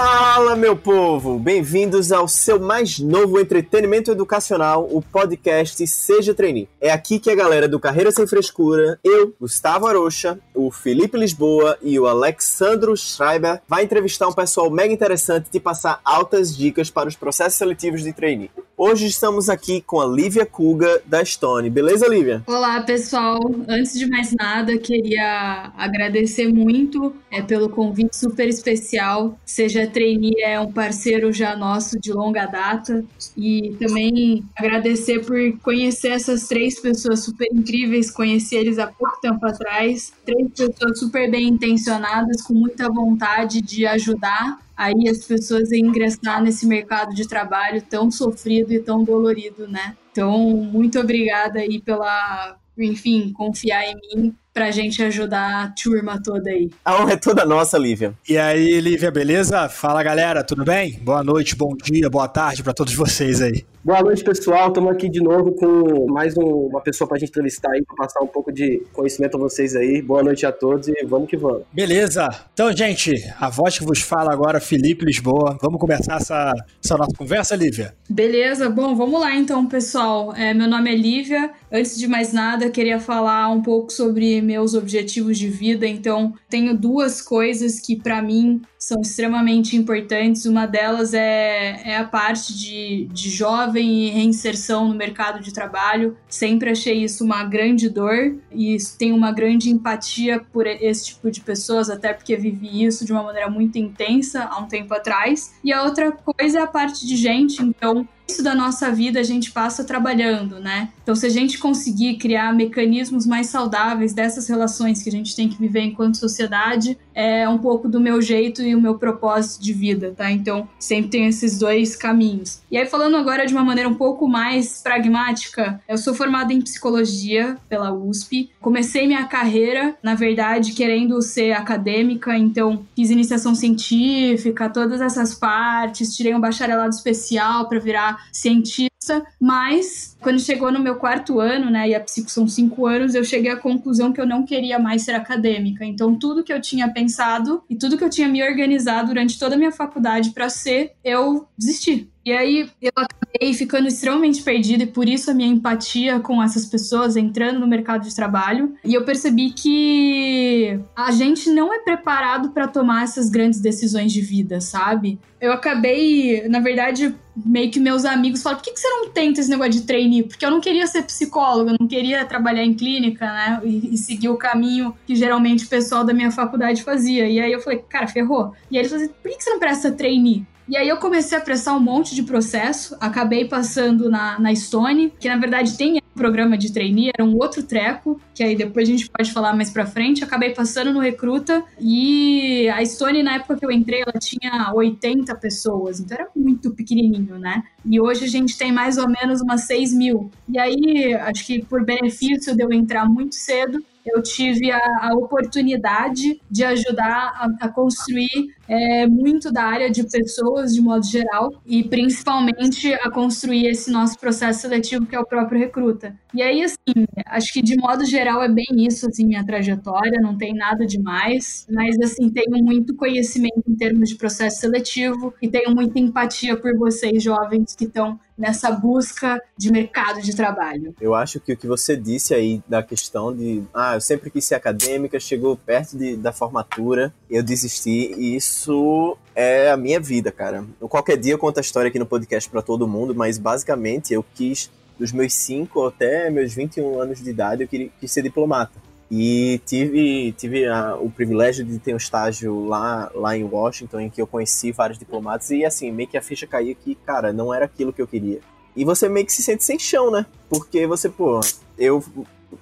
time. Fala, meu povo! Bem-vindos ao seu mais novo entretenimento educacional, o podcast Seja Trainee. É aqui que a galera do Carreira Sem Frescura, eu, Gustavo Arocha, o Felipe Lisboa e o Alexandro Schreiber vai entrevistar um pessoal mega interessante e passar altas dicas para os processos seletivos de trainee. Hoje estamos aqui com a Lívia Kuga, da Stone. Beleza, Lívia? Olá, pessoal. Antes de mais nada, queria agradecer muito é, pelo convite super especial. Seja Trainee é um parceiro já nosso de longa data. E também agradecer por conhecer essas três pessoas super incríveis. Conheci eles há pouco tempo atrás. Três pessoas super bem intencionadas, com muita vontade de ajudar aí as pessoas a ingressar nesse mercado de trabalho tão sofrido e tão dolorido, né? Então, muito obrigada aí pela, enfim, confiar em mim pra gente ajudar a turma toda aí. A honra é toda nossa, Lívia. E aí, Lívia, beleza? Fala, galera, tudo bem? Boa noite, bom dia, boa tarde para todos vocês aí. Boa noite, pessoal. Estamos aqui de novo com mais um, uma pessoa para a gente entrevistar aí, para passar um pouco de conhecimento a vocês aí. Boa noite a todos e vamos que vamos. Beleza. Então, gente, a voz que vos fala agora, Felipe Lisboa. Vamos começar essa, essa nossa conversa, Lívia? Beleza. Bom, vamos lá então, pessoal. É, meu nome é Lívia. Antes de mais nada, queria falar um pouco sobre meus objetivos de vida. Então, tenho duas coisas que para mim são extremamente importantes. Uma delas é, é a parte de, de jovem e reinserção no mercado de trabalho. Sempre achei isso uma grande dor e tenho uma grande empatia por esse tipo de pessoas, até porque vivi isso de uma maneira muito intensa há um tempo atrás. E a outra coisa é a parte de gente. Então, isso da nossa vida a gente passa trabalhando, né? Então, se a gente conseguir criar mecanismos mais saudáveis dessas relações que a gente tem que viver enquanto sociedade, é um pouco do meu jeito e o meu propósito de vida, tá? Então, sempre tem esses dois caminhos. E aí, falando agora de uma maneira um pouco mais pragmática, eu sou formada em psicologia pela USP. Comecei minha carreira, na verdade, querendo ser acadêmica, então fiz iniciação científica, todas essas partes, tirei um bacharelado especial para virar cientista, mas quando chegou no meu quarto ano, né, e a psico são cinco anos, eu cheguei à conclusão que eu não queria mais ser acadêmica. Então, tudo que eu tinha pensado e tudo que eu tinha me organizado durante toda a minha faculdade para ser, eu desisti. E aí eu acabei ficando extremamente perdida e por isso a minha empatia com essas pessoas entrando no mercado de trabalho. E eu percebi que a gente não é preparado para tomar essas grandes decisões de vida, sabe? Eu acabei, na verdade, meio que meus amigos falaram: por que, que você não tenta esse negócio de trainee? Porque eu não queria ser psicóloga, não queria trabalhar em clínica, né? E, e, seguir o caminho que geralmente o pessoal da minha faculdade fazia. E aí eu falei: cara, ferrou. E aí eles falaram: por que, que você não presta trainee? E aí eu comecei a prestar um monte de processo, acabei passando na, na Stone, que na verdade tem programa de trainee, era um outro treco, que aí depois a gente pode falar mais pra frente. Acabei passando no Recruta e a Stone, na época que eu entrei, ela tinha 80 pessoas, então era muito pequenininho, né? E hoje a gente tem mais ou menos umas 6 mil. E aí, acho que por benefício de eu entrar muito cedo, eu tive a, a oportunidade de ajudar a, a construir é, muito da área de pessoas de modo geral e principalmente a construir esse nosso processo seletivo que é o próprio recruta. E aí, assim, acho que de modo geral é bem isso, assim, minha trajetória, não tem nada demais, mas, assim, tenho muito conhecimento em termos de processo seletivo e tenho muita empatia por vocês, jovens, que estão nessa busca de mercado de trabalho. Eu acho que o que você disse aí da questão de, ah, eu sempre quis ser acadêmica, chegou perto de, da formatura, eu desisti, e isso é a minha vida, cara. Qualquer dia eu conto a história aqui no podcast para todo mundo, mas basicamente eu quis dos meus 5 até meus 21 anos de idade, eu queria, quis ser diplomata. E tive, tive a, o privilégio de ter um estágio lá, lá em Washington, em que eu conheci vários diplomatas, e assim, meio que a ficha caía que, cara, não era aquilo que eu queria. E você meio que se sente sem chão, né? Porque você, pô, eu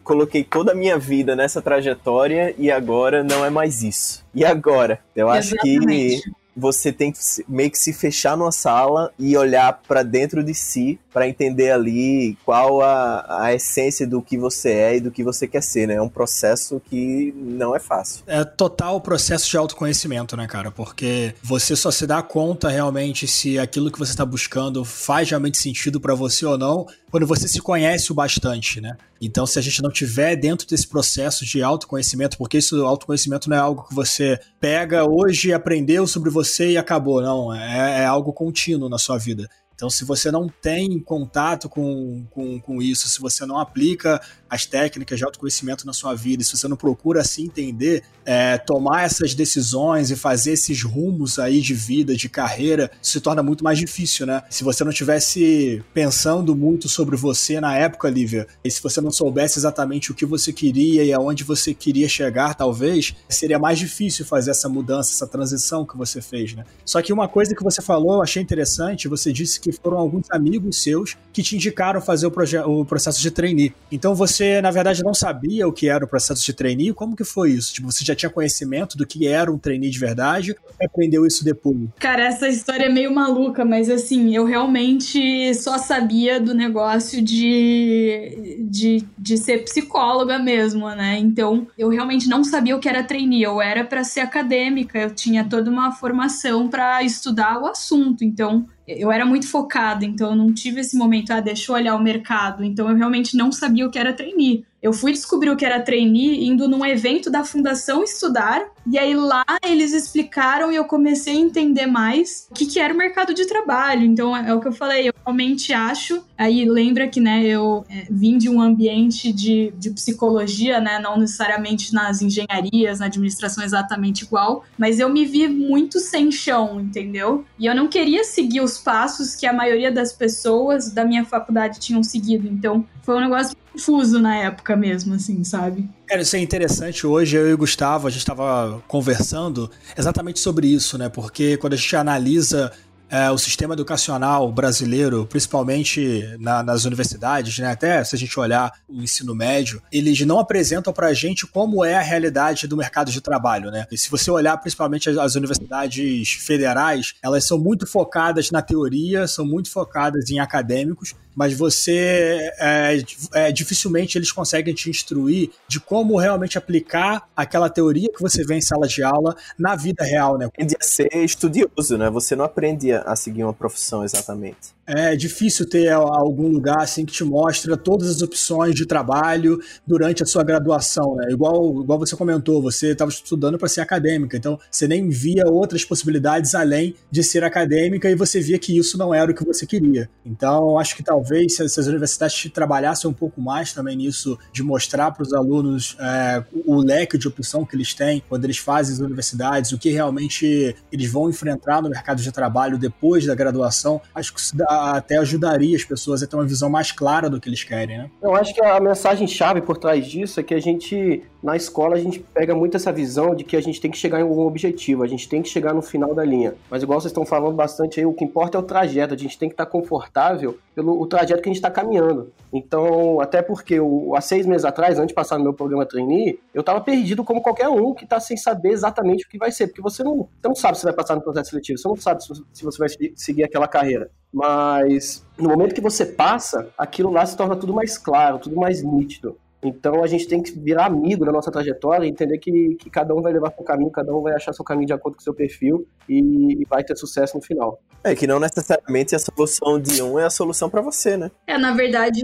coloquei toda a minha vida nessa trajetória e agora não é mais isso. E agora? Eu acho Exatamente. que você tem que meio que se fechar numa sala e olhar para dentro de si para entender ali qual a, a essência do que você é e do que você quer ser, né? É um processo que não é fácil. É total processo de autoconhecimento, né, cara? Porque você só se dá conta realmente se aquilo que você está buscando faz realmente sentido para você ou não quando você se conhece o bastante, né? Então, se a gente não tiver dentro desse processo de autoconhecimento, porque isso autoconhecimento não é algo que você pega hoje, aprendeu sobre você e acabou, não. É, é algo contínuo na sua vida. Então, se você não tem contato com, com, com isso, se você não aplica as técnicas de autoconhecimento na sua vida, se você não procura se entender, é, tomar essas decisões e fazer esses rumos aí de vida, de carreira, se torna muito mais difícil, né? Se você não tivesse pensando muito sobre você na época, Lívia, e se você não soubesse exatamente o que você queria e aonde você queria chegar, talvez, seria mais difícil fazer essa mudança, essa transição que você fez, né? Só que uma coisa que você falou, eu achei interessante, você disse que foram alguns amigos seus que te indicaram fazer o, o processo de trainee. Então você você, na verdade, não sabia o que era o processo de trainee? Como que foi isso? Tipo, você já tinha conhecimento do que era um trainee de verdade ou aprendeu isso depois? Cara, essa história é meio maluca, mas assim, eu realmente só sabia do negócio de, de, de ser psicóloga mesmo, né? Então, eu realmente não sabia o que era trainee. Eu era para ser acadêmica, eu tinha toda uma formação para estudar o assunto. Então, eu era muito focada, então eu não tive esse momento, ah, deixa eu olhar o mercado. Então eu realmente não sabia o que era trainee. Eu fui descobrir o que era trainee indo num evento da Fundação Estudar, e aí lá eles explicaram e eu comecei a entender mais o que, que era o mercado de trabalho. Então é, é o que eu falei, eu realmente acho. Aí lembra que, né, eu é, vim de um ambiente de, de psicologia, né, não necessariamente nas engenharias, na administração exatamente igual, mas eu me vi muito sem chão, entendeu? E eu não queria seguir os passos que a maioria das pessoas da minha faculdade tinham seguido. Então foi um negócio confuso na época mesmo, assim, sabe? Cara, isso é interessante. Hoje eu e o Gustavo, a gente estava conversando exatamente sobre isso, né? Porque quando a gente analisa é, o sistema educacional brasileiro, principalmente na, nas universidades, né, até se a gente olhar o ensino médio, eles não apresentam para a gente como é a realidade do mercado de trabalho. Né? E se você olhar principalmente as, as universidades federais, elas são muito focadas na teoria, são muito focadas em acadêmicos, mas você é, é, dificilmente eles conseguem te instruir de como realmente aplicar aquela teoria que você vê em sala de aula na vida real, né? Aprende a ser estudioso, né? Você não aprende a seguir uma profissão exatamente. É difícil ter algum lugar assim que te mostra todas as opções de trabalho durante a sua graduação, né? Igual, igual você comentou, você estava estudando para ser acadêmica, então você nem via outras possibilidades além de ser acadêmica e você via que isso não era o que você queria. Então, acho que talvez se, as universidades trabalhassem um pouco mais também nisso, de mostrar para os alunos é, o leque de opção que eles têm quando eles fazem as universidades, o que realmente eles vão enfrentar no mercado de trabalho depois da graduação, acho que isso até ajudaria as pessoas a ter uma visão mais clara do que eles querem, né? Eu acho que a mensagem chave por trás disso é que a gente, na escola, a gente pega muito essa visão de que a gente tem que chegar em algum objetivo, a gente tem que chegar no final da linha. Mas igual vocês estão falando bastante aí, o que importa é o trajeto, a gente tem que estar confortável pelo o trajeto que a gente está caminhando. Então, até porque o, há seis meses atrás, antes de passar no meu programa trainee, eu estava perdido como qualquer um que está sem saber exatamente o que vai ser, porque você não, você não sabe se vai passar no processo seletivo, você não sabe se você vai seguir aquela carreira. Mas no momento que você passa, aquilo lá se torna tudo mais claro, tudo mais nítido. Então a gente tem que virar amigo da nossa trajetória e entender que, que cada um vai levar seu caminho, cada um vai achar seu caminho de acordo com o seu perfil e, e vai ter sucesso no final. É que não necessariamente a solução de um é a solução para você, né? É, na verdade,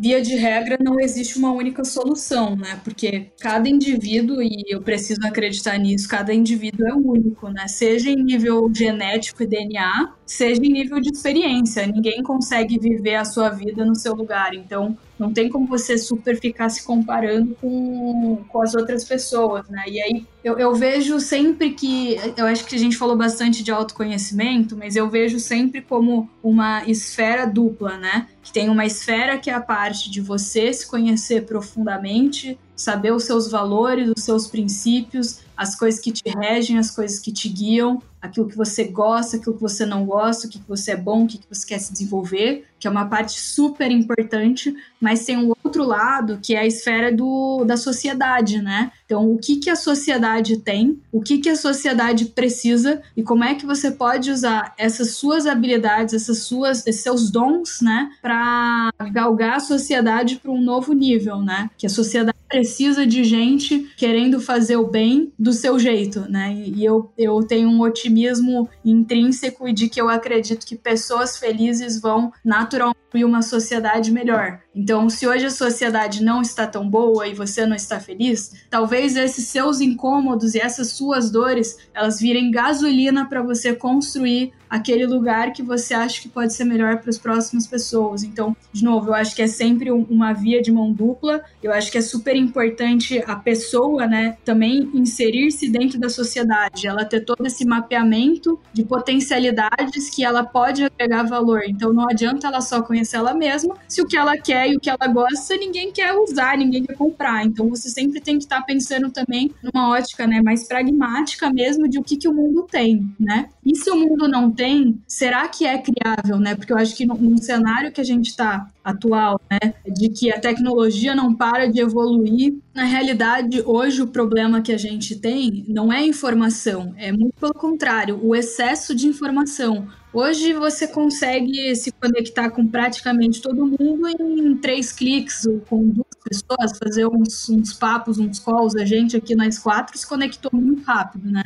via de regra, não existe uma única solução, né? Porque cada indivíduo, e eu preciso acreditar nisso, cada indivíduo é único, né? Seja em nível genético e DNA, seja em nível de experiência. Ninguém consegue viver a sua vida no seu lugar. Então, não tem como você super ficar se comparando com, com as outras pessoas, né? E aí eu, eu vejo sempre que. Eu acho que a gente falou bastante de autoconhecimento, mas eu vejo sempre como uma esfera dupla, né? Que tem uma esfera que é a parte de você se conhecer profundamente, saber os seus valores, os seus princípios, as coisas que te regem, as coisas que te guiam, aquilo que você gosta, aquilo que você não gosta, o que você é bom, o que você quer se desenvolver, que é uma parte super importante, mas tem um outro lado, que é a esfera do, da sociedade, né? Então, o que, que a sociedade tem, o que, que a sociedade precisa e como é que você pode usar essas suas habilidades, essas suas, esses seus dons, né, para galgar a sociedade para um novo nível, né? Que a sociedade precisa de gente querendo fazer o bem do seu jeito, né? E eu, eu tenho um otimismo intrínseco de que eu acredito que pessoas felizes vão naturalmente uma sociedade melhor. Então, se hoje a sociedade não está tão boa e você não está feliz, talvez esses seus incômodos e essas suas dores, elas virem gasolina para você construir aquele lugar que você acha que pode ser melhor para as próximas pessoas. Então, de novo, eu acho que é sempre uma via de mão dupla. Eu acho que é super importante a pessoa, né, também inserir-se dentro da sociedade, ela ter todo esse mapeamento de potencialidades que ela pode agregar valor. Então, não adianta ela só conhecer ela mesma, se o que ela quer e o que ela gosta, ninguém quer usar, ninguém quer comprar. Então, você sempre tem que estar pensando também numa ótica, né, mais pragmática mesmo de o que que o mundo tem, né? E se o mundo não tem, será que é criável, né? Porque eu acho que num cenário que a gente está atual, né, de que a tecnologia não para de evoluir, na realidade, hoje o problema que a gente tem não é informação, é muito pelo contrário, o excesso de informação. Hoje você consegue se conectar com praticamente todo mundo em três cliques, com duas pessoas, fazer uns, uns papos, uns calls. A gente aqui nós quatro se conectou muito rápido, né?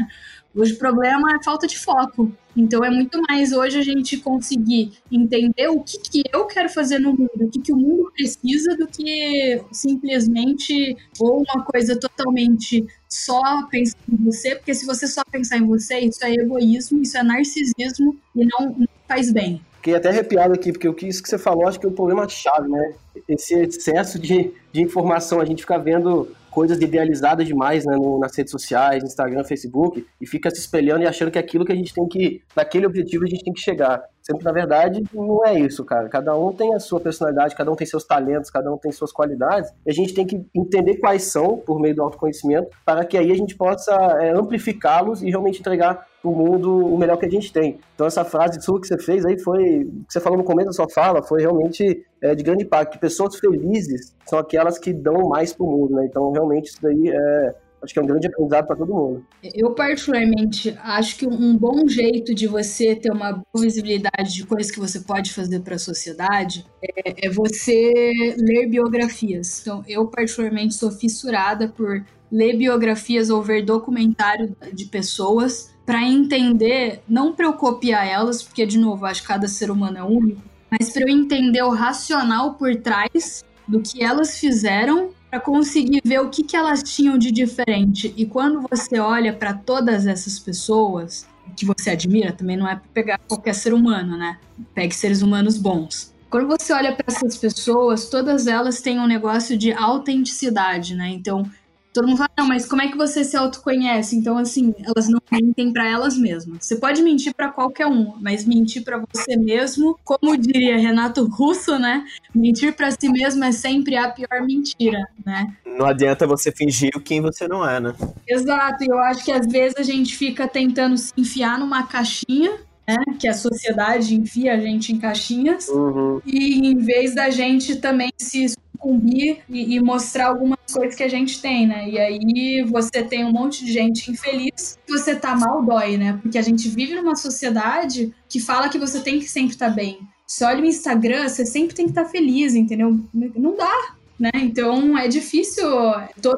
Hoje o problema é falta de foco. Então é muito mais hoje a gente conseguir entender o que, que eu quero fazer no mundo, o que, que o mundo precisa, do que simplesmente ou uma coisa totalmente só pensar em você, porque se você só pensar em você, isso é egoísmo, isso é narcisismo e não, não faz bem. Fiquei até arrepiado aqui, porque que isso que você falou, acho que é o problema chave, né? Esse excesso de, de informação, a gente fica vendo coisas idealizadas demais né, no, nas redes sociais, Instagram, Facebook, e fica se espelhando e achando que é aquilo que a gente tem que, naquele objetivo a gente tem que chegar. Sempre, na verdade, não é isso, cara. Cada um tem a sua personalidade, cada um tem seus talentos, cada um tem suas qualidades, e a gente tem que entender quais são, por meio do autoconhecimento, para que aí a gente possa é, amplificá-los e realmente entregar o mundo o melhor que a gente tem. Então, essa frase sua que você fez aí foi, que você falou no começo da sua fala, foi realmente é, de grande impacto. Pessoas felizes são aquelas que dão mais para o mundo, né? Então, realmente, isso daí é, acho que é um grande aprendizado para todo mundo. Eu, particularmente, acho que um bom jeito de você ter uma boa visibilidade de coisas que você pode fazer para a sociedade é, é, você ler biografias. Então, eu, particularmente, sou fissurada por ler biografias ou ver documentário de pessoas para entender, não para eu copiar elas, porque, de novo, acho que cada ser humano é único, mas para eu entender o racional por trás do que elas fizeram para conseguir ver o que, que elas tinham de diferente. E quando você olha para todas essas pessoas que você admira, também não é para pegar qualquer ser humano, né? Pegue seres humanos bons. Quando você olha para essas pessoas, todas elas têm um negócio de autenticidade, né? Então, Todo mundo fala, não, mas como é que você se autoconhece? Então, assim, elas não mentem para elas mesmas. Você pode mentir para qualquer um, mas mentir para você mesmo, como diria Renato Russo, né? Mentir para si mesmo é sempre a pior mentira, né? Não adianta você fingir quem você não é, né? Exato, e eu acho que às vezes a gente fica tentando se enfiar numa caixinha né? Que a sociedade enfia a gente em caixinhas. Uhum. E em vez da gente também se sucumbir e, e, mostrar algumas coisas que a gente tem, né? E aí você tem um monte de gente infeliz, você tá mal dói, né? Porque a gente vive numa sociedade que fala que você tem que sempre estar tá bem. Você olha o Instagram, você sempre tem que estar tá feliz, entendeu? Não dá, né? Então é difícil.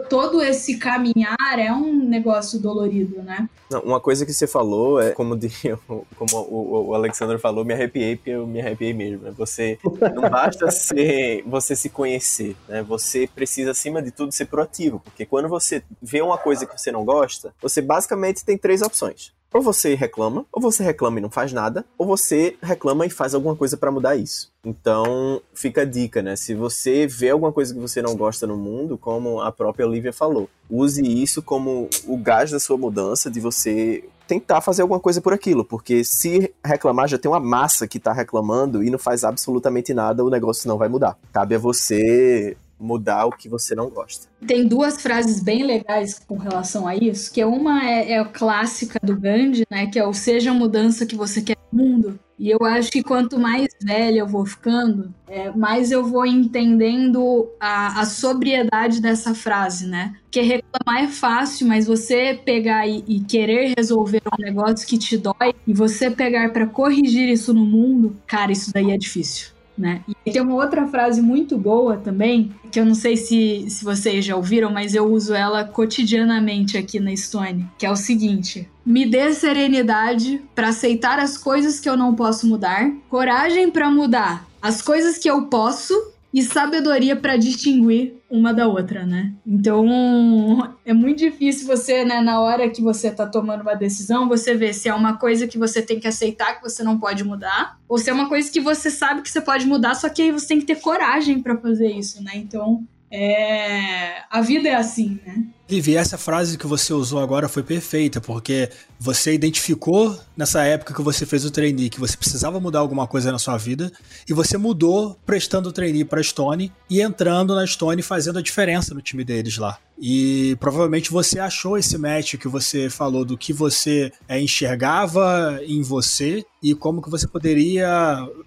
todo esse caminhar é um negócio dolorido, né? Não, uma coisa que você falou é, como, de, como o, o Alexandre falou, me arrepiei porque eu me arrepiei mesmo. Né? Você não basta ser, você se conhecer, né? Você precisa, acima de tudo, ser proativo, porque quando você vê uma coisa que você não gosta, você basicamente tem três opções. Ou você reclama, ou você reclama e não faz nada, ou você reclama e faz alguma coisa para mudar isso. Então, fica a dica, né? Se você vê alguma coisa que você não gosta no mundo, como a própria Olivia falou, use isso como o gás da sua mudança, de você tentar fazer alguma coisa por aquilo, porque se reclamar já tem uma massa que tá reclamando e não faz absolutamente nada, o negócio não vai mudar. Cabe a você mudar o que você não gosta. Tem duas frases bem legais com relação a isso, que uma é, é a clássica do Gandhi, né, que é o seja a mudança que você quer no mundo. E eu acho que quanto mais velha eu vou ficando, é, mais eu vou entendendo a, a, sobriedade dessa frase, né? Porque reclamar é fácil, mas você pegar e, e querer resolver um negócio que te dói e você pegar para corrigir isso no mundo, cara, isso daí é difícil né? E tem uma outra frase muito boa também, que eu não sei se, se vocês já ouviram, mas eu uso ela cotidianamente aqui na Stone, que é o seguinte: me dê serenidade para aceitar as coisas que eu não posso mudar, coragem para mudar as coisas que eu posso e sabedoria para distinguir uma da outra, né? Então, é muito difícil você, né, na hora que você tá tomando uma decisão, você ver se é uma coisa que você tem que aceitar que você não pode mudar, ou se é uma coisa que você sabe que você pode mudar, só que aí você tem que ter coragem para fazer isso, né? Então, é... a vida é assim, né? Vivi, essa frase que você usou agora foi perfeita, porque você identificou nessa época que você fez o trainee que você precisava mudar alguma coisa na sua vida e você mudou prestando o trainee para Stone e entrando na Stone fazendo a diferença no time deles lá. E provavelmente você achou esse match que você falou do que você é, enxergava em você e como que você poderia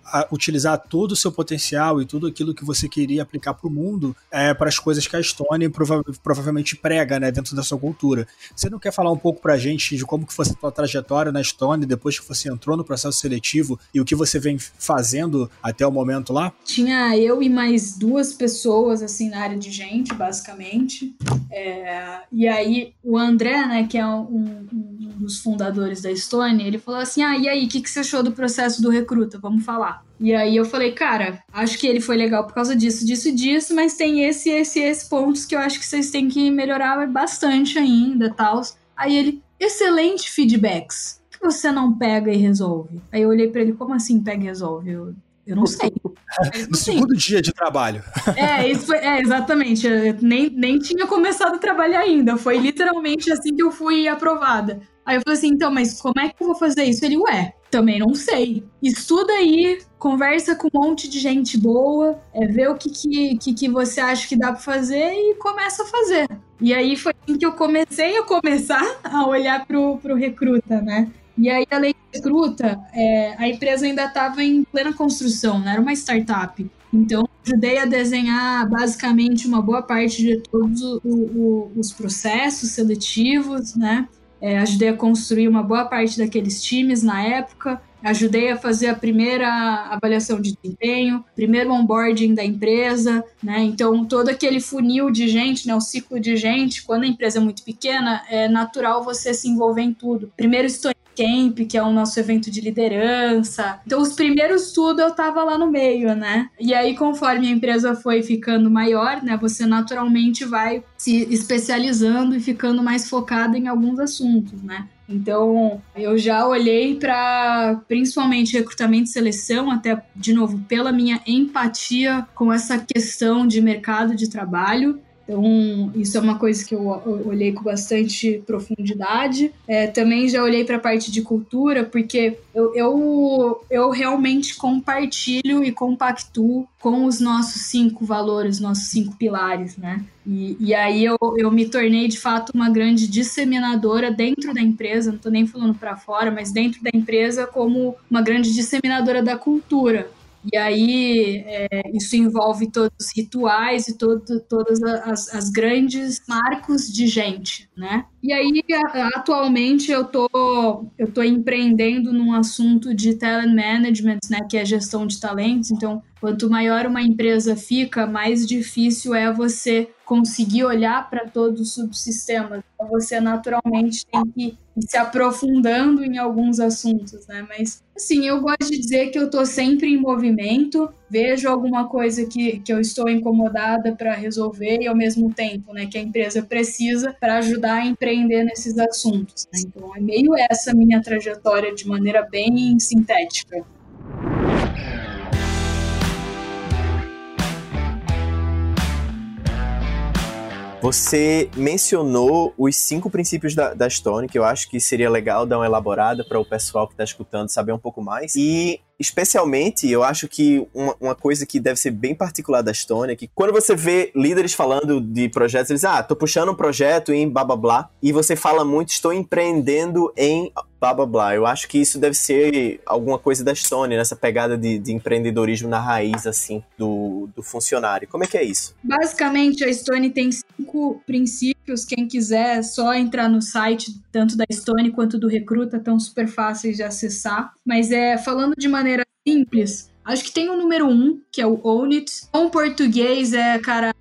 a, utilizar todo o seu potencial e tudo aquilo que você queria aplicar para o mundo é, para as coisas que a Stone prova provavelmente prega né, dentro da sua cultura. Você não quer falar um pouco para a gente de como que foi a sua trajetória na Stone depois que você entrou no processo seletivo e o que você vem fazendo até o momento lá? Tinha eu e mais duas pessoas assim na área de gente, basicamente. É, e aí o André, né, que é um, um, dos fundadores da Stone, ele falou assim: ah, e aí, o que, que você achou do processo do recruta? Vamos falar. E aí eu falei, cara, acho que ele foi legal por causa disso, disso e disso, mas tem esse, esse, esse pontos que eu acho que vocês têm que melhorar bastante ainda, tal. Aí ele, excelente feedbacks. que você não pega e resolve? Aí eu olhei para ele, como assim pega e resolve? Eu, eu não sei. no segundo dia de trabalho. É, isso foi, é exatamente. Eu nem, nem tinha começado a trabalhar ainda. Foi literalmente assim que eu fui aprovada. Aí eu falei assim, então, mas como é que eu vou fazer isso? Ele, ué, também não sei. Estuda aí, conversa com um monte de gente boa, é, vê o que, que, que, que você acha que dá para fazer e começa a fazer. E aí foi assim que eu comecei a começar a olhar pro, pro recruta, né? E aí a lei de recruta, é, a empresa ainda estava em plena construção, não era uma startup. Então, ajudei a desenhar basicamente uma boa parte de todos o, o, os processos seletivos, né? É, ajudei a construir uma boa parte daqueles times na época. Ajudei a fazer a primeira avaliação de desempenho, primeiro onboarding da empresa, né? Então, todo aquele funil de gente, né? O ciclo de gente, quando a empresa é muito pequena, é natural você se envolver em tudo. Primeiro estou Camp, que é o nosso evento de liderança. Então, os primeiros tudo eu tava lá no meio, né? E aí, conforme a empresa foi ficando maior, né, você naturalmente vai se especializando e ficando mais focado em alguns assuntos, né? Então, eu já olhei para principalmente recrutamento e seleção, até de novo, pela minha empatia com essa questão de mercado de trabalho então, isso é uma coisa que eu olhei com bastante profundidade. É, também já olhei para a parte de cultura, porque eu, eu, eu realmente compartilho e compactuo com os nossos cinco valores, nossos cinco pilares, né? E, e aí eu, eu me tornei de fato uma grande disseminadora dentro da empresa, não estou nem falando para fora, mas dentro da empresa como uma grande disseminadora da cultura. E aí é, isso envolve todos os rituais e todo, todas as, as, grandes marcos de gente, né? E aí atualmente eu tô eu tô empreendendo num assunto de talent management, né, que é gestão de talentos. Então, quanto maior uma empresa fica, mais difícil é você conseguir olhar para todo o subsistema. Então, você naturalmente tem que se aprofundando em alguns assuntos, né? Mas, assim, eu gosto de dizer que eu estou sempre em movimento, vejo alguma coisa que, que eu estou incomodada para resolver e, ao mesmo tempo, né, que a empresa precisa para ajudar a empreender nesses assuntos. Né? Então, é meio essa minha trajetória de maneira bem sintética. Você mencionou os cinco princípios da, da Stone, que eu acho que seria legal dar uma elaborada para o pessoal que está escutando saber um pouco mais. E especialmente, eu acho que uma, uma, coisa que deve ser bem particular da Estônia, é que quando você vê líderes falando de projetos, eles, ah, tô puxando um projeto em blá blá blá, e você fala muito, estou empreendendo em blá blá blá. Eu acho que isso deve ser alguma coisa da Estônia, nessa pegada de, de empreendedorismo na raiz, assim, do, do funcionário. Como é que é isso? Basicamente, a Estônia tem cinco princípios. Quem quiser, é só entrar no site, tanto da Estônia quanto do Recruta, tão super fáceis de acessar. Mas é falando de maneira simples. Acho que tem o número um, que é o Own It. Com português é, cara,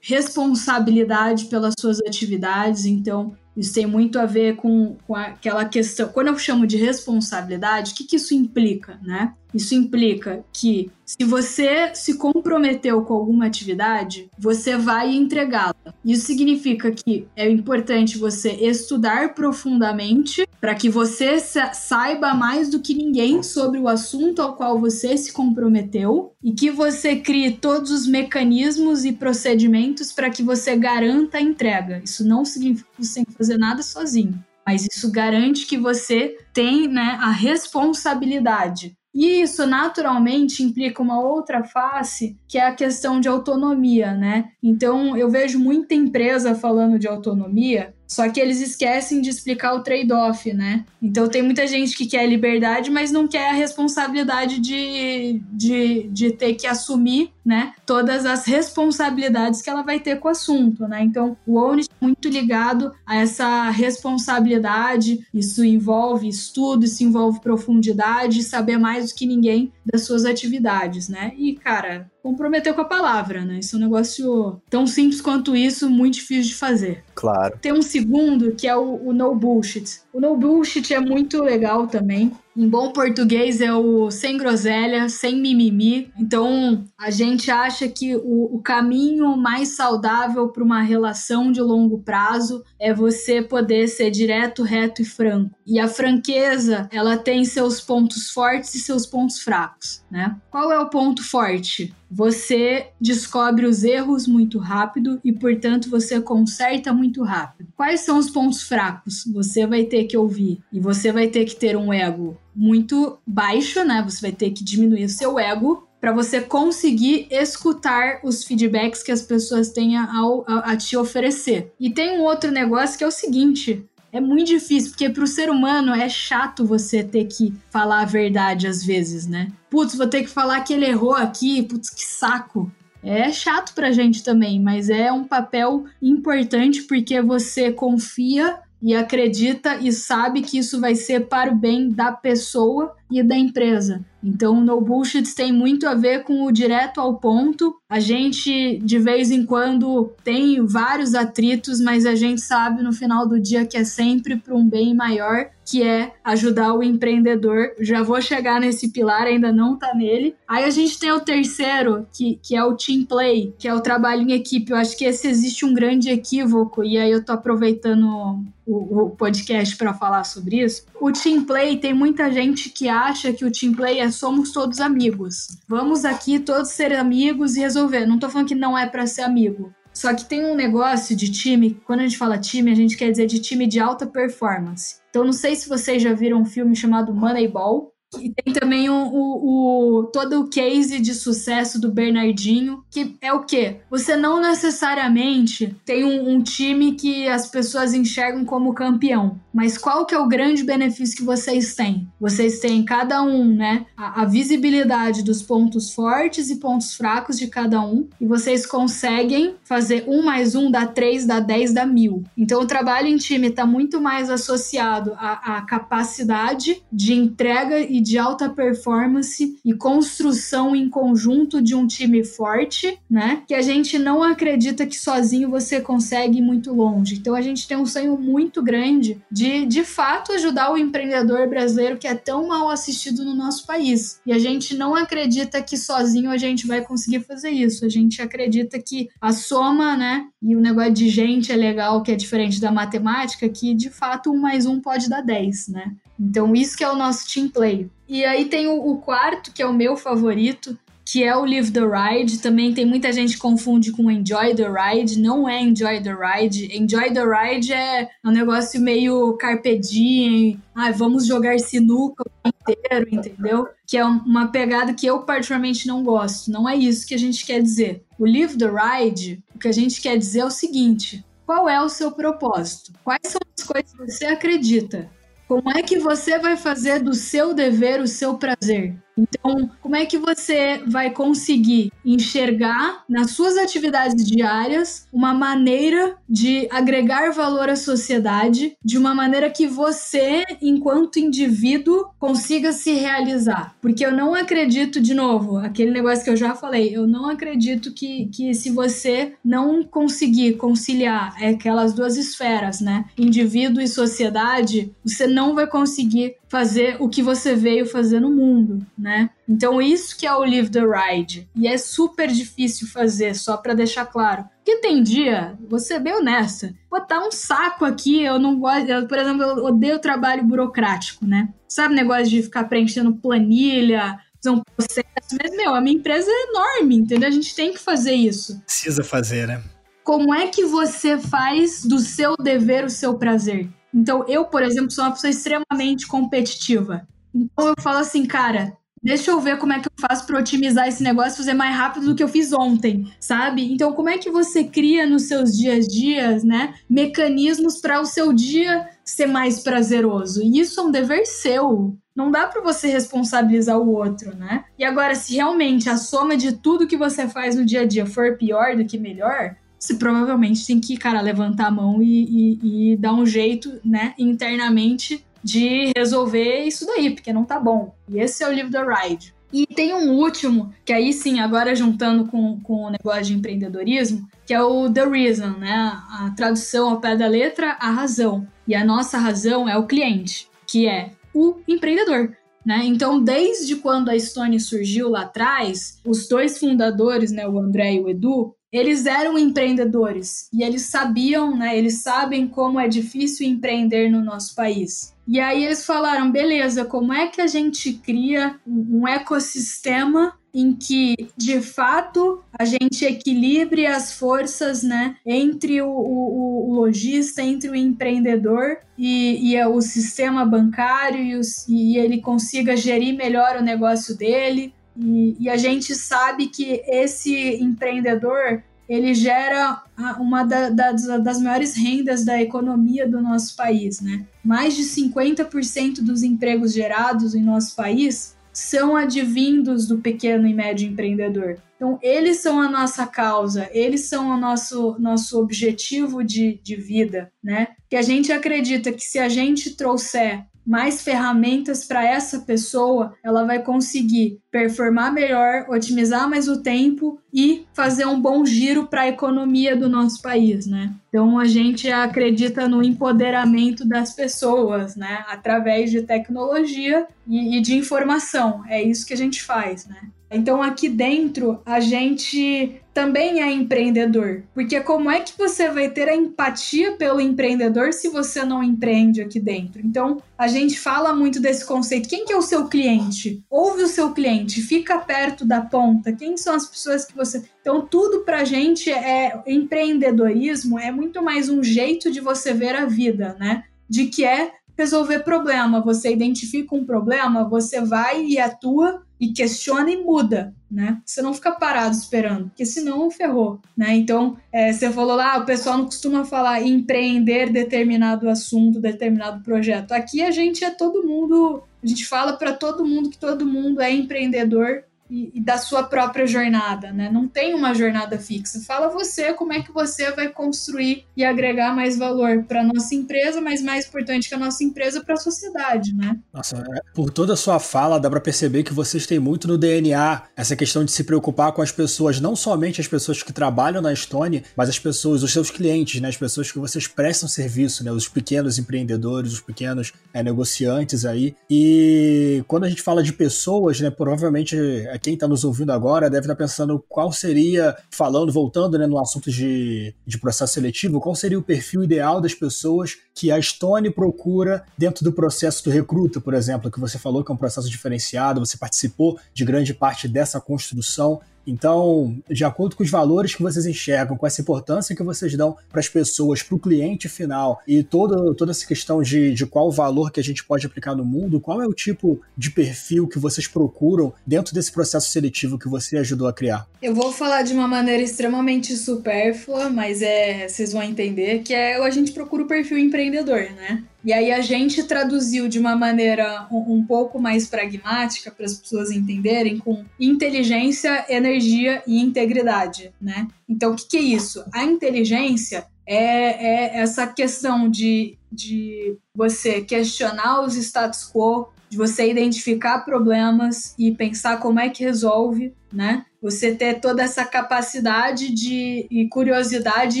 responsabilidade pelas suas atividades. Então, isso tem muito a ver com, com aquela questão. Quando eu chamo de responsabilidade, o que, que isso implica, né? Isso implica que se você se comprometeu com alguma atividade, você vai entregá-la. Isso significa que é importante você estudar profundamente para que você saiba mais do que ninguém sobre o assunto ao qual você se comprometeu e que você crie todos os mecanismos e procedimentos para que você garanta a entrega. Isso não significa que você tem que fazer nada sozinho mas isso garante que você tem né, a responsabilidade e isso naturalmente implica uma outra face, que é a questão de autonomia, né? Então eu vejo muita empresa falando de autonomia, só que eles esquecem de explicar o trade-off, né? Então tem muita gente que quer liberdade, mas não quer a responsabilidade de, de, de ter que assumir, né? Todas as responsabilidades que ela vai ter com o assunto, né? Então o ONU está muito ligado a essa responsabilidade. Isso envolve estudo, isso envolve profundidade, saber mais do que ninguém das suas atividades, né? E cara, comprometeu com a palavra, né? Isso é um negócio tão simples quanto isso, muito difícil de fazer. Claro. Tem um segundo que é o, o no bullshit. O no bullshit é muito legal também. Em bom português é o sem groselha, sem mimimi. Então a gente acha que o, o caminho mais saudável para uma relação de longo prazo é você poder ser direto, reto e franco. E a franqueza, ela tem seus pontos fortes e seus pontos fracos, né? Qual é o ponto forte? Você descobre os erros muito rápido e, portanto, você conserta muito rápido. Quais são os pontos fracos? Você vai ter que ouvir e você vai ter que ter um ego muito baixo, né? Você vai ter que diminuir o seu ego para você conseguir escutar os feedbacks que as pessoas têm a, a, a, te oferecer. E tem um outro negócio que é o seguinte: é muito difícil, porque para o ser humano é chato você ter que falar a verdade às vezes, né? Putz, vou ter que falar que ele errou aqui, putz, que saco. É chato pra gente também, mas é um papel importante porque você confia e acredita e sabe que isso vai ser para o bem da pessoa e da empresa. Então, o No Bullshit tem muito a ver com o direto ao ponto. A gente, de vez em quando, tem vários atritos, mas a gente sabe no final do dia que é sempre para um bem maior, que é ajudar o empreendedor. Já vou chegar nesse pilar, ainda não tá nele. Aí a gente tem o terceiro, que, que é o team play, que é o trabalho em equipe. Eu acho que esse existe um grande equívoco, e aí eu tô aproveitando o, o podcast para falar sobre isso. O team play tem muita gente que acha que o team play é somos todos amigos. Vamos aqui todos ser amigos e resolver. Não tô falando que não é para ser amigo. Só que tem um negócio de time, quando a gente fala time, a gente quer dizer de time de alta performance. Então não sei se vocês já viram um filme chamado Moneyball, e tem também o, o, o, todo o case de sucesso do Bernardinho, que é o quê? Você não necessariamente tem um, um, time que as pessoas enxergam como campeão. Mas qual que é o grande benefício que vocês têm? Vocês têm cada um, né? A, a visibilidade dos pontos fortes e pontos fracos de cada um. E vocês conseguem fazer um mais um dá três, dá dez, dá mil. Então o trabalho em time está muito mais associado à, à capacidade de entrega e de alta performance e construção em conjunto de um time forte, né? Que a gente não acredita que sozinho você consegue ir muito longe. Então a gente tem um sonho muito grande de, de fato, ajudar o empreendedor brasileiro que é tão mal assistido no nosso país. E a gente não acredita que sozinho a gente vai conseguir fazer isso. A gente acredita que a soma, né? E o negócio de gente é legal, que é diferente da matemática, que de fato um mais um pode dar 10, né? Então, isso que é o nosso team play. E aí tem o, o quarto, que é o meu favorito, que é o Live the Ride. Também tem muita gente que confunde com Enjoy the Ride. Não é Enjoy the Ride. Enjoy the Ride é um negócio meio carpe diem. Ah, vamos jogar sinuca o inteiro, entendeu? Que é uma pegada que eu particularmente não gosto. Não é isso que a gente quer dizer. O Live the Ride, o que a gente quer dizer é o seguinte: qual é o seu propósito? Quais são as coisas que você acredita? Como é que você vai fazer do seu dever o seu prazer? Então, como é que você vai conseguir enxergar nas suas atividades diárias uma maneira de agregar valor à sociedade de uma maneira que você, enquanto indivíduo, consiga se realizar? Porque eu não acredito, de novo, aquele negócio que eu já falei, eu não acredito que, que se você não conseguir conciliar aquelas duas esferas, né, indivíduo e sociedade, você não vai conseguir fazer o que você veio fazer no mundo, né? Então isso que é o Live the Ride. E é super difícil fazer, só para deixar claro. Porque tem dia, vou ser bem honesta, botar um saco aqui, eu não gosto, eu, por exemplo, eu odeio trabalho burocrático, né? Sabe negócio de ficar preenchendo planilha, fazer um processo, mas meu, a minha empresa é enorme, entendeu? A gente tem que fazer isso. Precisa fazer, né? Como é que você faz do seu dever o seu prazer? Então, eu, por exemplo, sou uma pessoa extremamente competitiva. Então, eu falo assim, cara, deixa eu ver como é que eu faço para otimizar esse negócio, fazer mais rápido do que eu fiz ontem, sabe? Então, como é que você cria nos seus dias dias, né, mecanismos para o seu dia ser mais prazeroso? E isso é um dever seu. Não dá para você responsabilizar o outro, né? E agora, se realmente a soma de tudo que você faz no dia a dia for pior do que melhor, você provavelmente tem que, cara, levantar a mão e, e, e dar um jeito, né, internamente de resolver isso daí, porque não tá bom. E esse é o livro da Ride. E tem um último, que aí sim, agora juntando com, com o negócio de empreendedorismo, que é o The Reason, né? A tradução ao pé da letra, a razão. E a nossa razão é o cliente, que é o empreendedor. Né? Então, desde quando a Stone surgiu lá atrás, os dois fundadores, né, o André e o Edu, eles eram empreendedores e eles sabiam, né? Eles sabem como é difícil empreender no nosso país. E aí eles falaram, beleza, como é que a gente cria um ecossistema em que, de fato, a gente equilibre as forças, né, entre o, o, o lojista, entre o empreendedor e, e é o sistema bancário e, e ele consiga gerir melhor o negócio dele, e, e, a gente sabe que esse empreendedor ele gera uma da, das, das maiores rendas da economia do nosso país, né? Mais de 50% dos empregos gerados em nosso país são advindos do pequeno e médio empreendedor. Então, eles são a nossa causa, eles são o nosso, nosso objetivo de, de vida, né? Que a gente acredita que se a gente trouxer mais ferramentas para essa pessoa, ela vai conseguir performar melhor, otimizar mais o tempo e fazer um bom giro para a economia do nosso país, né? Então a gente acredita no empoderamento das pessoas, né? Através de tecnologia e, e de informação. É isso que a gente faz, né? Então aqui dentro a gente também é empreendedor, porque como é que você vai ter a empatia pelo empreendedor se você não empreende aqui dentro? Então a gente fala muito desse conceito. Quem que é o seu cliente? Ouve o seu cliente, fica perto da ponta. Quem são as pessoas que você então, tudo pra gente é empreendedorismo, é muito mais um jeito de você ver a vida, né? De que é resolver problema. Você identifica um problema, você vai e atua e questiona e muda, né? Você não fica parado esperando, porque senão ferrou, né? Então, é, você falou lá, o pessoal não costuma falar empreender determinado assunto, determinado projeto. Aqui a gente é todo mundo, a gente fala para todo mundo que todo mundo é empreendedor e, e, da sua própria jornada, né? Não tem uma jornada fixa. Fala você como é que você vai construir e agregar mais valor para nossa empresa, mas mais importante que a nossa empresa para a sociedade, né? Nossa, é, por toda a sua fala dá para perceber que vocês têm muito no DNA essa questão de se preocupar com as pessoas, não somente as pessoas que trabalham na Stone, mas as pessoas, os seus clientes, né? As pessoas que vocês prestam serviço, né? Os pequenos empreendedores, os pequenos é, negociantes aí. E quando a gente fala de pessoas, né? Provavelmente quem está nos ouvindo agora deve estar tá pensando qual seria, falando, voltando né, no assunto de, de processo seletivo, qual seria o perfil ideal das pessoas que a Stone procura dentro do processo do recruta, por exemplo, que você falou que é um processo diferenciado, você participou de grande parte dessa construção. Então, de acordo com os valores que vocês enxergam, com essa importância que vocês dão para as pessoas, para o cliente final e toda, toda essa questão de, de qual valor que a gente pode aplicar no mundo, qual é o tipo de perfil que vocês procuram dentro desse processo seletivo que você ajudou a criar? Eu vou falar de uma maneira extremamente supérflua, mas é, vocês vão entender que é a gente procura o perfil empreendedor, né? E aí a gente traduziu de uma maneira um, pouco mais pragmática para as pessoas entenderem com inteligência, energia e integridade, né? Então o que, que é isso? A inteligência é, é essa questão de, de você questionar os status quo, de você identificar problemas e pensar como é que resolve, né? Você ter toda essa capacidade de e curiosidade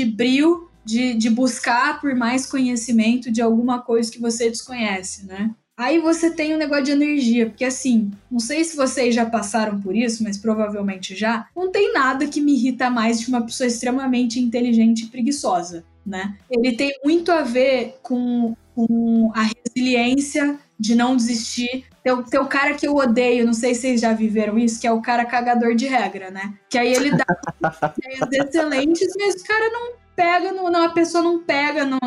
e brio de, de buscar por mais conhecimento de alguma coisa que você desconhece, né? Aí você tem o um negócio de energia, porque assim, não sei se vocês já passaram por isso, mas provavelmente já. Não tem nada que me irrita mais de uma pessoa extremamente inteligente e preguiçosa, né? Ele tem muito a ver com, com a resiliência de não desistir. Tem, tem o cara que eu odeio, não sei se vocês já viveram isso, que é o cara cagador de regra, né? Que aí ele dá ideias excelentes, mas o cara não pega no, não, a pessoa não pega no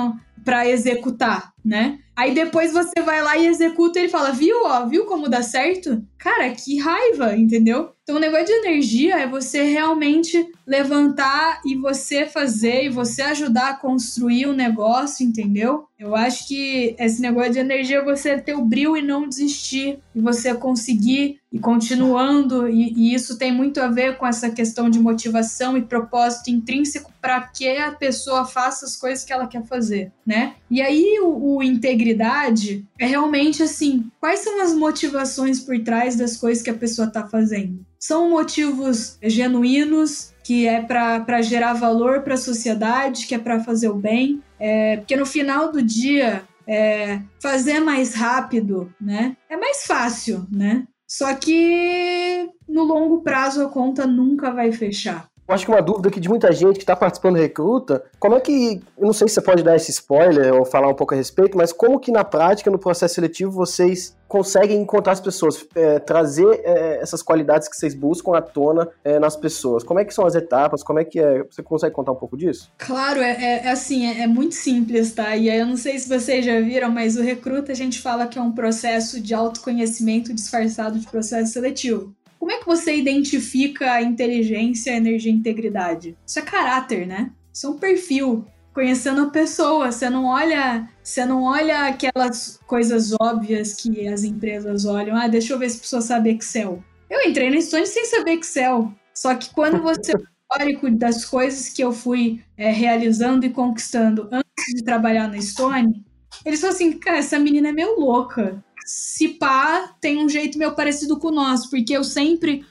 para executar, né? Aí depois você vai lá e executa e ele fala, viu, ó, viu como dá certo? Cara, que raiva, entendeu? Então o negócio de energia é você realmente levantar e você fazer e você ajudar a construir o um negócio, entendeu? Eu acho que esse negócio de energia é você ter o brilho e não desistir, e você conseguir e continuando, e, e isso tem muito a ver com essa questão de motivação e propósito intrínseco para que a pessoa faça as coisas que ela quer fazer, né? E aí o, o integridade é realmente assim, quais são as motivações por trás das coisas que a pessoa está fazendo? São motivos genuínos, que é para gerar valor para a sociedade, que é para fazer o bem. É, porque no final do dia, é, fazer mais rápido, né? É mais fácil, né? Só que no longo prazo a conta nunca vai fechar. Acho que uma dúvida aqui de muita gente que está participando do Recruta, como é que, eu não sei se você pode dar esse spoiler ou falar um pouco a respeito, mas como que na prática, no processo seletivo, vocês conseguem encontrar as pessoas, é, trazer é, essas qualidades que vocês buscam à tona é, nas pessoas? Como é que são as etapas? Como é que é? Você consegue contar um pouco disso? Claro, é, é, é assim, é, é, muito simples, tá? E eu não sei se vocês já viram, mas o Recruta a gente fala que é um processo de autoconhecimento disfarçado de processo seletivo. Como é que você identifica inteligência, energia e integridade? Isso é caráter, né? Isso é um perfil. Conhecendo a pessoa, você não olha, você não olha aquelas coisas óbvias que as empresas olham. Ah, deixa eu ver se a pessoa sabe Excel. Eu entrei na Stone sem saber Excel. Só que quando você histórico das coisas que eu fui é, realizando e conquistando antes de trabalhar na Stone, eles falaram assim, cara, essa menina é meio louca se pá, tem um jeito meio parecido com o nosso, porque eu sempre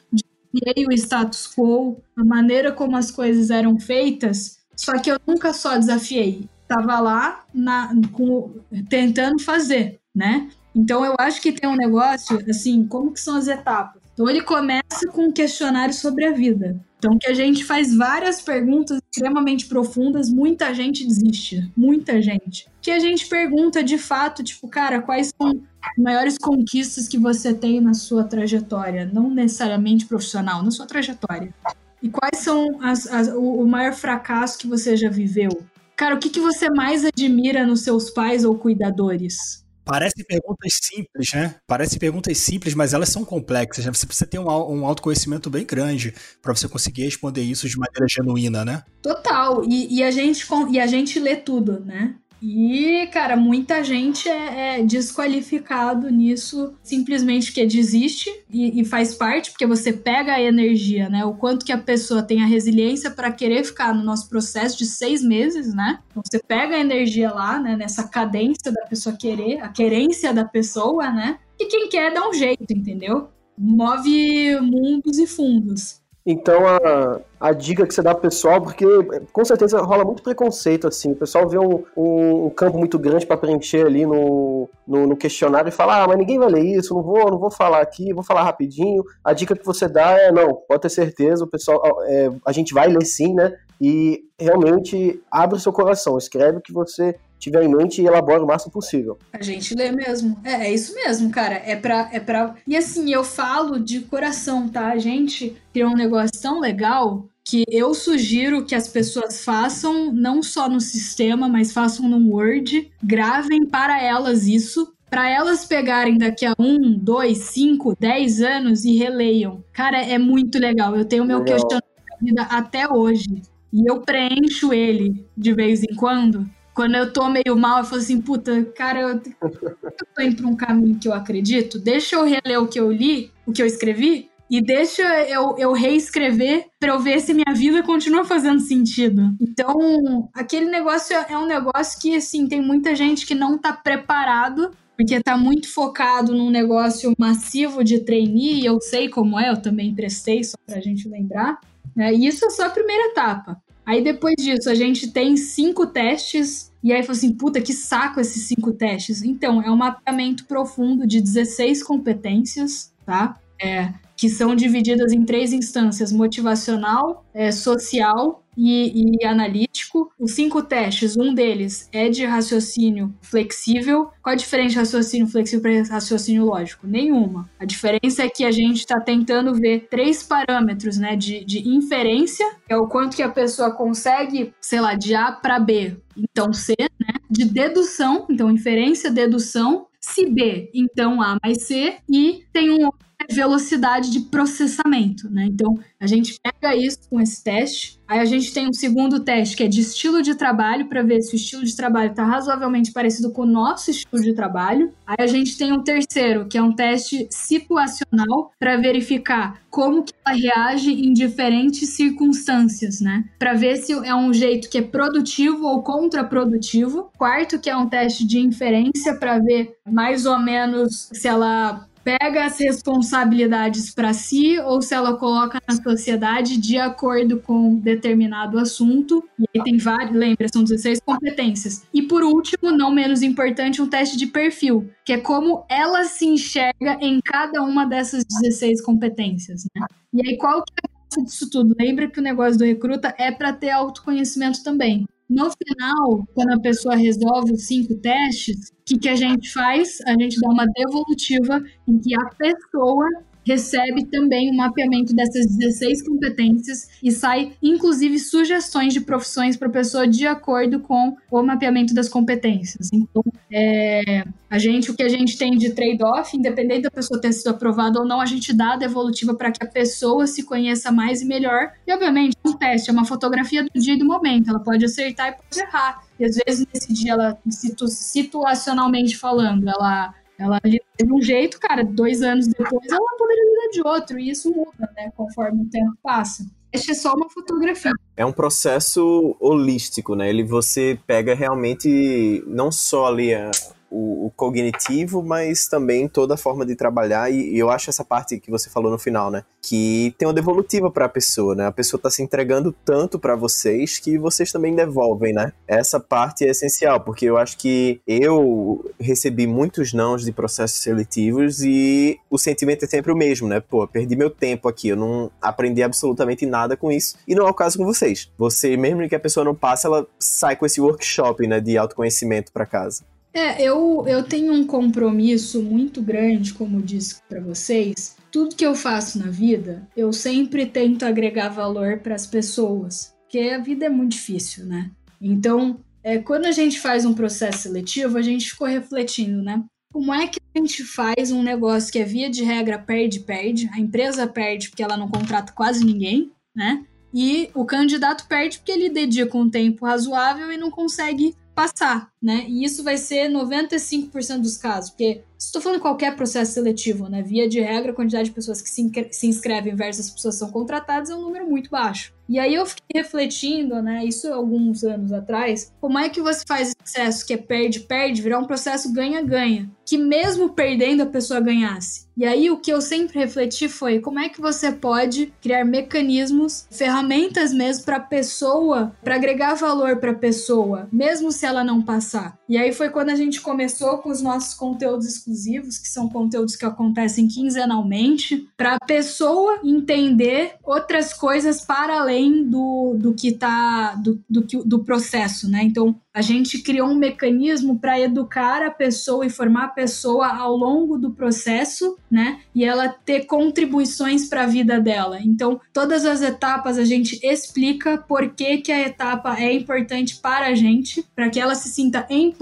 desafiei o status quo, a maneira como as coisas eram feitas, só que eu nunca só desafiei. Tava lá na, com, tentando fazer, né? Então eu acho que tem um negócio, assim, como que são as etapas? Então ele começa com um questionário sobre a vida. Então que a gente faz várias perguntas extremamente profundas, muita gente desiste, muita gente. Que a gente pergunta de fato, tipo, cara, quais são as maiores conquistas que você tem na sua trajetória, não necessariamente profissional, na sua trajetória. E quais são as, as, o, o maior fracasso que você já viveu? Cara, o que, que você mais admira nos seus pais ou cuidadores? Parecem perguntas simples, né? Parecem perguntas simples, mas elas são complexas. Né? Você precisa ter um, um autoconhecimento bem grande para você conseguir responder isso de maneira genuína, né? Total. E, e, a gente, e a gente lê tudo, né? E, cara, muita gente é, é desqualificado nisso simplesmente porque desiste e, e, faz parte, porque você pega a energia, né? O quanto que a pessoa tem a resiliência para querer ficar no nosso processo de seis meses, né? Então, você pega a energia lá, né? Nessa cadência da pessoa querer, a querência da pessoa, né? E quem quer dá um jeito, entendeu? Move mundos e fundos. Então a, a dica que você dá pro pessoal, porque com certeza rola muito preconceito, assim. O pessoal vê um, um, um campo muito grande para preencher ali no, no, no, questionário e fala, ah, mas ninguém vai ler isso, não vou, não vou falar aqui, vou falar rapidinho. A dica que você dá é, não, pode ter certeza, o pessoal, é, a gente vai ler sim, né? E realmente abre o seu coração, escreve o que você tiver em mente e elabora o máximo possível. A gente lê mesmo. É, é isso mesmo, cara. É pra, é pra. E assim, eu falo de coração, tá? A gente criou um negócio tão legal que eu sugiro que as pessoas façam, não só no sistema, mas façam no Word, gravem para elas isso, para elas pegarem daqui a um, dois, cinco, dez anos e releiam. Cara, é muito legal. Eu tenho meu legal. questionamento da vida até hoje. E eu preencho ele de vez em quando. Quando eu tô meio mal, eu falo assim, puta, cara, eu, eu tô indo pra um caminho que eu acredito, deixa eu reler o que eu li, o que eu escrevi, e deixa eu, eu reescrever para eu ver se minha vida continua fazendo sentido. Então, aquele negócio é um negócio que, assim, tem muita gente que não tá preparado porque tá muito focado num negócio massivo de trainee, e eu sei como é, eu também prestei, só pra gente lembrar. Né? E isso é só a primeira etapa. Aí depois disso, a gente tem cinco testes. E aí, falou assim: puta, que saco esses cinco testes. Então, é um mapeamento profundo de 16 competências, tá? É, que são divididas em três instâncias: motivacional, é, social e, e, analítico. Os cinco testes, um deles é de raciocínio flexível. Qual a diferença de raciocínio flexível para raciocínio lógico? Nenhuma. A diferença é que a gente está tentando ver três parâmetros né, de, de inferência, que é o quanto que a pessoa consegue, sei lá, de A para B, então C, né? De dedução, então inferência, dedução. Se B, então A mais C. E tem um velocidade de processamento, né? Então, a gente pega isso com esse teste, aí a gente tem um segundo teste que é de estilo de trabalho para ver se o estilo de trabalho está razoavelmente parecido com o nosso estilo de trabalho. Aí a gente tem um terceiro, que é um teste situacional para verificar como que ela reage em diferentes circunstâncias, né? Para ver se é um jeito que é produtivo ou contraprodutivo. Quarto, que é um teste de inferência para ver mais ou menos se ela pega as responsabilidades para si ou se ela coloca na sociedade de acordo com determinado assunto. E aí tem vários, lembra, são 16 competências. E por último, não menos importante, um teste de perfil, que é como ela se enxerga em cada uma dessas 16 competências, né? E aí qual que é disso tudo? Lembra que o negócio do recruta é para ter autoconhecimento também. No final, quando a pessoa resolve os cinco testes, o que, que a gente faz? A gente dá uma devolutiva em que a pessoa recebe também o um mapeamento dessas 16 competências e sai, inclusive, sugestões de profissões para a pessoa de acordo com o mapeamento das competências. Então, é, a gente, o que a gente tem de trade-off, independente da pessoa ter sido aprovada ou não, a gente dá a devolutiva para que a pessoa se conheça mais e melhor. E, obviamente, um teste é uma fotografia do dia e do momento. Ela pode acertar e pode errar. E às vezes, nesse dia, ela, situ situacionalmente falando, ela ela de um jeito, cara, dois anos depois ela poderia virar de outro, e isso muda, né, conforme o tempo passa. Este é só uma fotografia. É um processo holístico, né? Ele você pega realmente não só ali a, o, o, cognitivo, mas também toda a forma de trabalhar. E, e, eu acho essa parte que você falou no final, né? Que tem uma devolutiva para a pessoa, né? A pessoa está se entregando tanto para vocês que vocês também devolvem, né? Essa parte é essencial, porque eu acho que eu recebi muitos nãos de processos seletivos e o sentimento é sempre o mesmo, né? Pô, perdi meu tempo aqui, eu não aprendi absolutamente nada com isso. E não é o caso com vocês. Você, mesmo que a pessoa não passe, ela sai com esse workshop, né, de autoconhecimento para casa. É, eu, eu tenho um compromisso muito grande, como disse para vocês. Tudo que eu faço na vida, eu sempre tento agregar valor para as pessoas, porque a vida é muito difícil, né? Então, é, quando a gente faz um processo seletivo, a gente ficou refletindo, né? Como é que a gente faz um negócio que é via de regra perde-perde? A empresa perde porque ela não contrata quase ninguém, né? E o candidato perde porque ele dedica um tempo razoável e não consegue passar. Né? E isso vai ser 95% dos casos, porque estou falando qualquer processo seletivo, né? Via de regra, a quantidade de pessoas que se inscrevem versus as pessoas que são contratadas é um número muito baixo. E aí eu fiquei refletindo, né, isso alguns anos atrás, como é que você faz esse processo que é perde-perde virar um processo ganha-ganha, que mesmo perdendo a pessoa ganhasse. E aí o que eu sempre refleti foi como é que você pode criar mecanismos, ferramentas mesmo para pessoa, para agregar valor para pessoa, mesmo se ela não passar passar. E aí foi quando a gente começou com os nossos conteúdos exclusivos, que são conteúdos que acontecem quinzenalmente, para a pessoa entender outras coisas para além do, do que tá do, do, do processo, né? Então a gente criou um mecanismo para educar a pessoa e formar a pessoa ao longo do processo, né? E ela ter contribuições para a vida dela. Então, todas as etapas a gente explica por que, que a etapa é importante para a gente, para que ela se sinta empoderada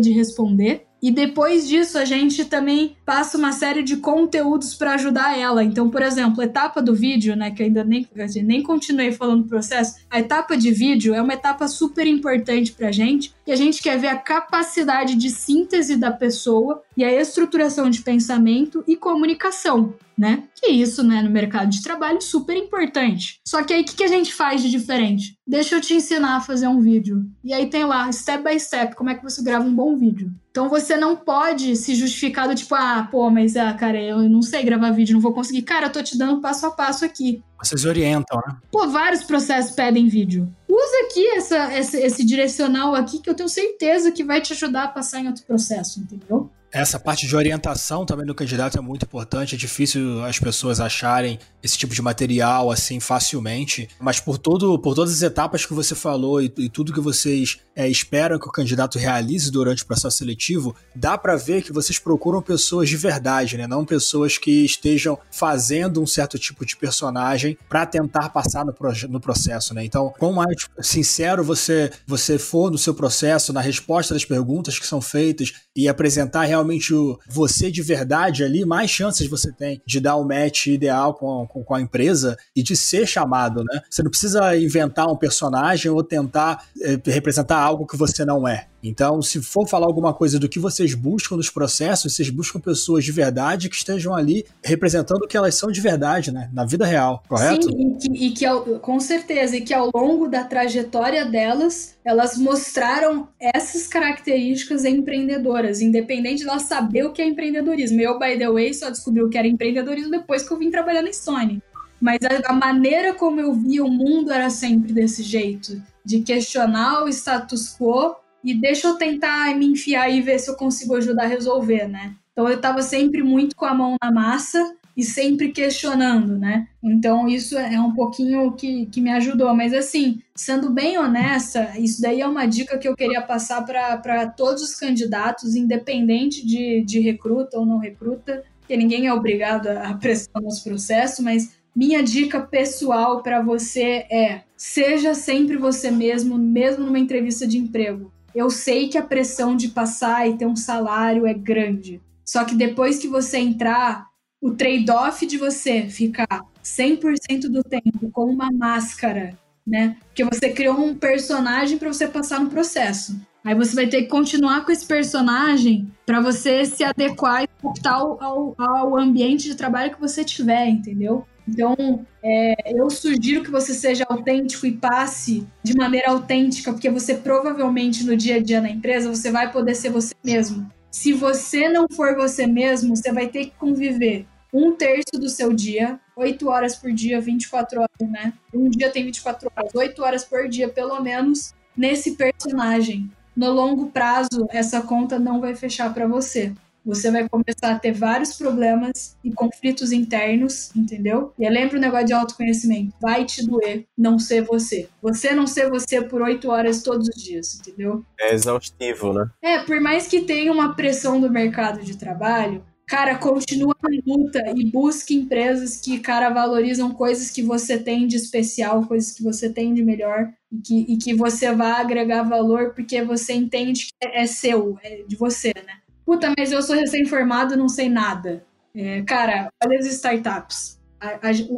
de responder. E depois disso, a gente também passa uma série de conteúdos para ajudar ela. Então, por exemplo, a etapa do vídeo, né, que ainda nem, nem continuei falando do processo, a etapa de vídeo é uma etapa super importante para a gente, e a gente quer ver a capacidade de síntese da pessoa e a estruturação de pensamento e comunicação né? Que isso, né, no mercado de trabalho, super importante. Só que aí, o que, que a gente faz de diferente? Deixa eu te ensinar a fazer um vídeo. E aí tem lá, step by step, como é que você grava um bom vídeo. Então você não pode se justificar do tipo, ah, pô, mas, ah, cara, eu não sei gravar vídeo, não vou conseguir. Cara, eu tô te dando passo a passo aqui. Vocês orientam, né? Pô, vários processos pedem vídeo. Usa aqui essa, esse, esse direcional aqui que eu tenho certeza que vai te ajudar a passar em outro processo, entendeu? Essa parte de orientação também do candidato é muito importante. É difícil as pessoas acharem esse tipo de material assim facilmente, mas por todo, por todas as etapas que você falou e, e tudo que vocês é, esperam que o candidato realize durante o processo seletivo, dá para ver que vocês procuram pessoas de verdade, né? Não pessoas que estejam fazendo um certo tipo de personagem para tentar passar no, no processo, né? Então, quanto mais sincero você você for no seu processo, na resposta das perguntas que são feitas e apresentar realmente realmente o, você de verdade ali, mais chances você tem de dar o match ideal com, com, com, a empresa e de ser chamado, né? Você não precisa inventar um personagem ou tentar é, representar algo que você não é. Então, se for falar alguma coisa do que vocês buscam nos processos, vocês buscam pessoas de verdade que estejam ali representando o que elas são de verdade, né? Na vida real, correto? Sim, e que, e que ao, com certeza, e que ao longo da trajetória delas, elas mostraram essas características empreendedoras, independente de elas saber o que é empreendedorismo. Eu, by the way, só descobri o que era empreendedorismo depois que eu vim trabalhar na Stone. Mas a, a maneira como eu via o mundo era sempre desse jeito, de questionar o status quo e deixa eu tentar me enfiar e ver se eu consigo ajudar a resolver, né? Então eu estava sempre muito com a mão na massa e sempre questionando, né? Então isso é um pouquinho que, que me ajudou. Mas assim, sendo bem honesta, isso daí é uma dica que eu queria passar para todos os candidatos, independente de, de recruta ou não recruta, porque ninguém é obrigado a prestar nos processos, mas minha dica pessoal para você é: seja sempre você mesmo, mesmo numa entrevista de emprego. Eu sei que a pressão de passar e ter um salário é grande. Só que depois que você entrar, o trade-off de você ficar 100% do tempo com uma máscara, né? Porque você criou um personagem para você passar no processo. Aí você vai ter que continuar com esse personagem para você se adequar e adaptar ao, ao ambiente de trabalho que você tiver, entendeu? Então, é, eu sugiro que você seja autêntico e passe de maneira autêntica, porque você provavelmente no dia a dia na empresa você vai poder ser você mesmo. Se você não for você mesmo, você vai ter que conviver um terço do seu dia, 8 horas por dia, 24 horas, né? Um dia tem 24 horas, 8 horas por dia, pelo menos, nesse personagem. No longo prazo, essa conta não vai fechar para você você vai começar a ter vários problemas e conflitos internos, entendeu? E lembra o negócio de autoconhecimento. Vai te doer não ser você. Você não ser você por oito horas todos os dias, entendeu? É exaustivo, né? É, por mais que tenha uma pressão do mercado de trabalho, cara, continua na luta e busque empresas que, cara, valorizam coisas que você tem de especial, coisas que você tem de melhor e que, e que você vai agregar valor porque você entende que é seu, é de você, né? Puta, mas eu sou recém-formado, não sei nada. É, cara, olha as startups.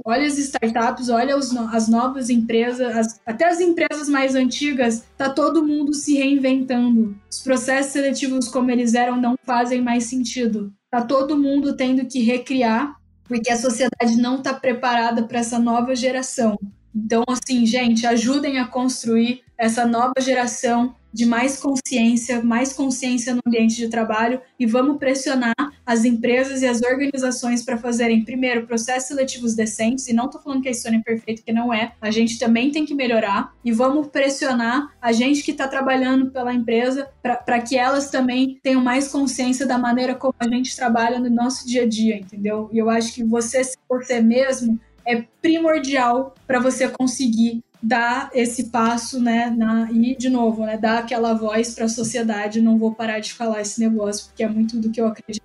olha as startups, olha as novas empresas, as, até as empresas mais antigas, tá todo mundo se reinventando. Os processos seletivos como eles eram não fazem mais sentido. Tá todo mundo tendo que recriar, porque a sociedade não está preparada para essa nova geração. Então, assim, gente, ajudem a construir essa nova geração de mais consciência, mais consciência no ambiente de trabalho e vamos pressionar as empresas e as organizações para fazerem, primeiro, processos seletivos decentes, e não estou falando que a Estônia é perfeita, que não é, a gente também tem que melhorar, e vamos pressionar a gente que está trabalhando pela empresa para que elas também tenham mais consciência da maneira como a gente trabalha no nosso dia a dia, entendeu? E eu acho que você ser você mesmo é primordial para você conseguir dar esse passo, né, na, e de novo, né, dar aquela voz para a sociedade. Não vou parar de falar esse negócio porque é muito do que eu acredito.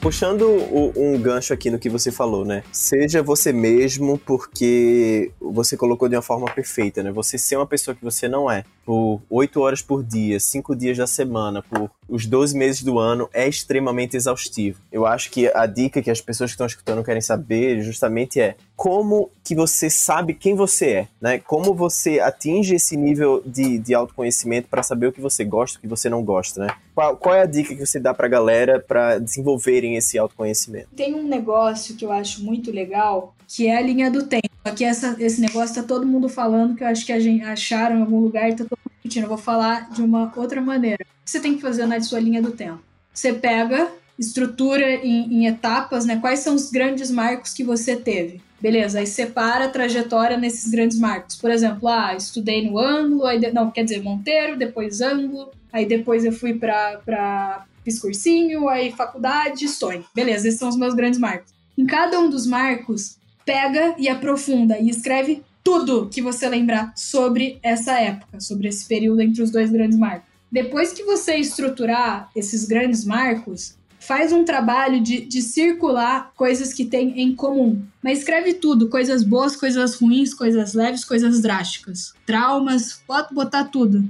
Puxando o, um gancho aqui no que você falou, né? Seja você mesmo, porque você colocou de uma forma perfeita, né? Você ser uma pessoa que você não é, por oito horas por dia, cinco dias da semana, por os 12 meses do ano, é extremamente exaustivo. Eu acho que a dica que as pessoas que estão escutando querem saber justamente é como que você sabe quem você é, né? Como você atinge esse nível de, de autoconhecimento para saber o que você gosta, o que você não gosta, né? Qual, qual é a dica que você dá para a galera para desenvolverem esse autoconhecimento? Tem um negócio que eu acho muito legal, que é a linha do tempo. Aqui essa, esse negócio tá todo mundo falando, que eu acho que a gente acharam em algum lugar e tá todo mundo repetindo. Eu vou falar de uma outra maneira. O que você tem que fazer na sua linha do tempo? Você pega, estrutura em, em etapas, né? Quais são os grandes marcos que você teve? Beleza, aí separa a trajetória nesses grandes marcos. Por exemplo, ah, estudei no ângulo, aí de... não, quer dizer, Monteiro, depois ângulo, aí depois eu fui para fiz cursinho, aí faculdade, sonho. Beleza, esses são os meus grandes marcos. Em cada um dos marcos, pega e aprofunda e escreve tudo que você lembrar sobre essa época, sobre esse período entre os dois grandes marcos. Depois que você estruturar esses grandes marcos, faz um trabalho de, de circular coisas que tem em comum. Mas escreve tudo, coisas boas, coisas ruins, coisas leves, coisas drásticas. Traumas, pode botar tudo.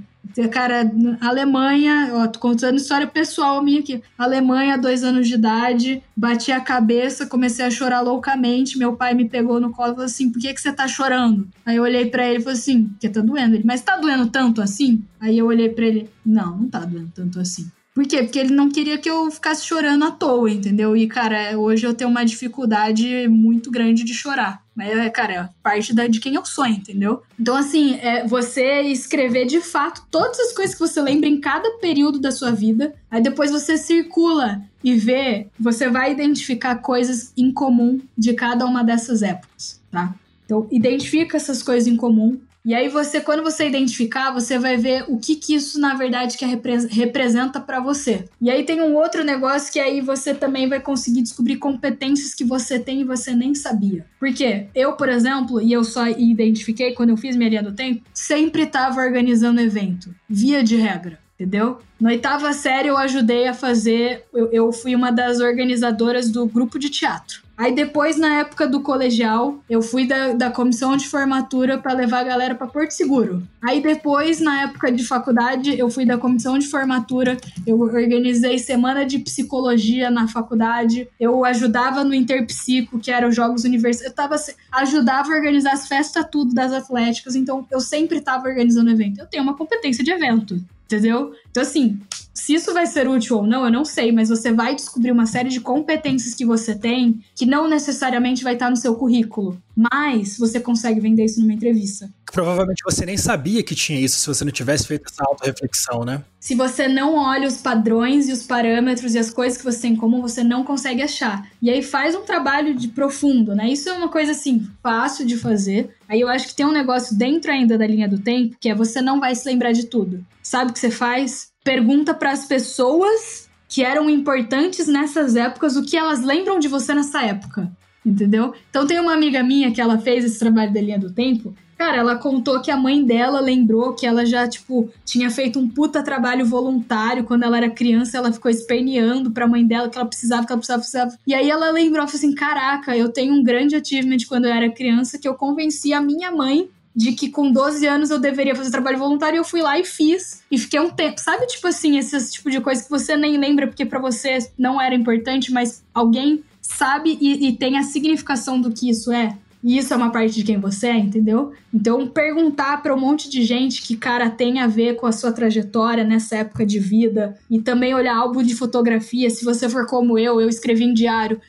Cara, Alemanha, ó, tô contando história pessoal minha aqui. Alemanha, dois anos de idade, bati a cabeça, comecei a chorar loucamente. Meu pai me pegou no colo e falou assim: por que, que você tá chorando? Aí eu olhei para ele e falei assim: porque tá doendo. Ele, mas tá doendo tanto assim? Aí eu olhei para ele: não, não tá doendo tanto assim. Por quê? Porque ele não queria que eu ficasse chorando à toa, entendeu? E, cara, hoje eu tenho uma dificuldade muito grande de chorar. Mas, é, cara, é parte da, de quem eu sou, entendeu? Então, assim, é você escrever de fato todas as coisas que você lembra em cada período da sua vida. Aí depois você circula e vê, você vai identificar coisas em comum de cada uma dessas épocas, tá? Então, identifica essas coisas em comum, e aí você, quando você identificar, você vai ver o que, que isso na verdade que representa para você. E aí tem um outro negócio que aí você também vai conseguir descobrir competências que você tem e você nem sabia. Porque eu, por exemplo, e eu só identifiquei quando eu fiz minha linha do tempo, sempre estava organizando evento, via de regra entendeu? Na oitava série eu ajudei a fazer, eu, eu, fui uma das organizadoras do grupo de teatro. Aí depois, na época do colegial, eu fui da, da comissão de formatura para levar a galera para Porto Seguro. Aí depois, na época de faculdade, eu fui da comissão de formatura, eu organizei semana de psicologia na faculdade, eu ajudava no Interpsico, que era os jogos universitários, eu tava, ajudava a organizar as festas tudo das atléticas, então eu sempre estava organizando evento. Eu tenho uma competência de evento, entendeu? Então assim, se isso vai ser útil ou não, eu não sei, mas você vai descobrir uma série de competências que você tem que não necessariamente vai estar no seu currículo, mas você consegue vender isso numa entrevista. Provavelmente você nem sabia que tinha isso se você não tivesse feito essa auto-reflexão, né? Se você não olha os padrões e os parâmetros e as coisas que você tem em comum, você não consegue achar. E aí faz um trabalho de profundo, né? Isso é uma coisa assim, fácil de fazer. Aí eu acho que tem um negócio dentro ainda da linha do tempo, que é você não vai se lembrar de tudo. Sabe o que você faz? Pergunta para as pessoas que eram importantes nessas épocas o que elas lembram de você nessa época. entendeu? Então tem uma amiga minha que ela fez esse trabalho da linha do tempo. Cara, ela contou que a mãe dela lembrou que ela já, tipo, tinha feito um puta trabalho voluntário quando ela era criança. Ela ficou esperneando pra mãe dela que ela precisava, que ela precisava, precisava. E aí ela lembrou, falou assim: Caraca, eu tenho um grande achievement quando eu era criança que eu convenci a minha mãe de que com 12 anos eu deveria fazer trabalho voluntário e eu fui lá e fiz. E fiquei um tempo. Sabe, tipo assim, esse tipo de coisa que você nem lembra porque para você não era importante, mas alguém sabe e, e tem a significação do que isso é? E isso é uma parte de quem você é, entendeu? Então, perguntar para um monte de gente que, cara, tem a ver com a sua trajetória nessa época de vida. E também olhar álbum de fotografia. Se você for como eu, eu escrevi em diário.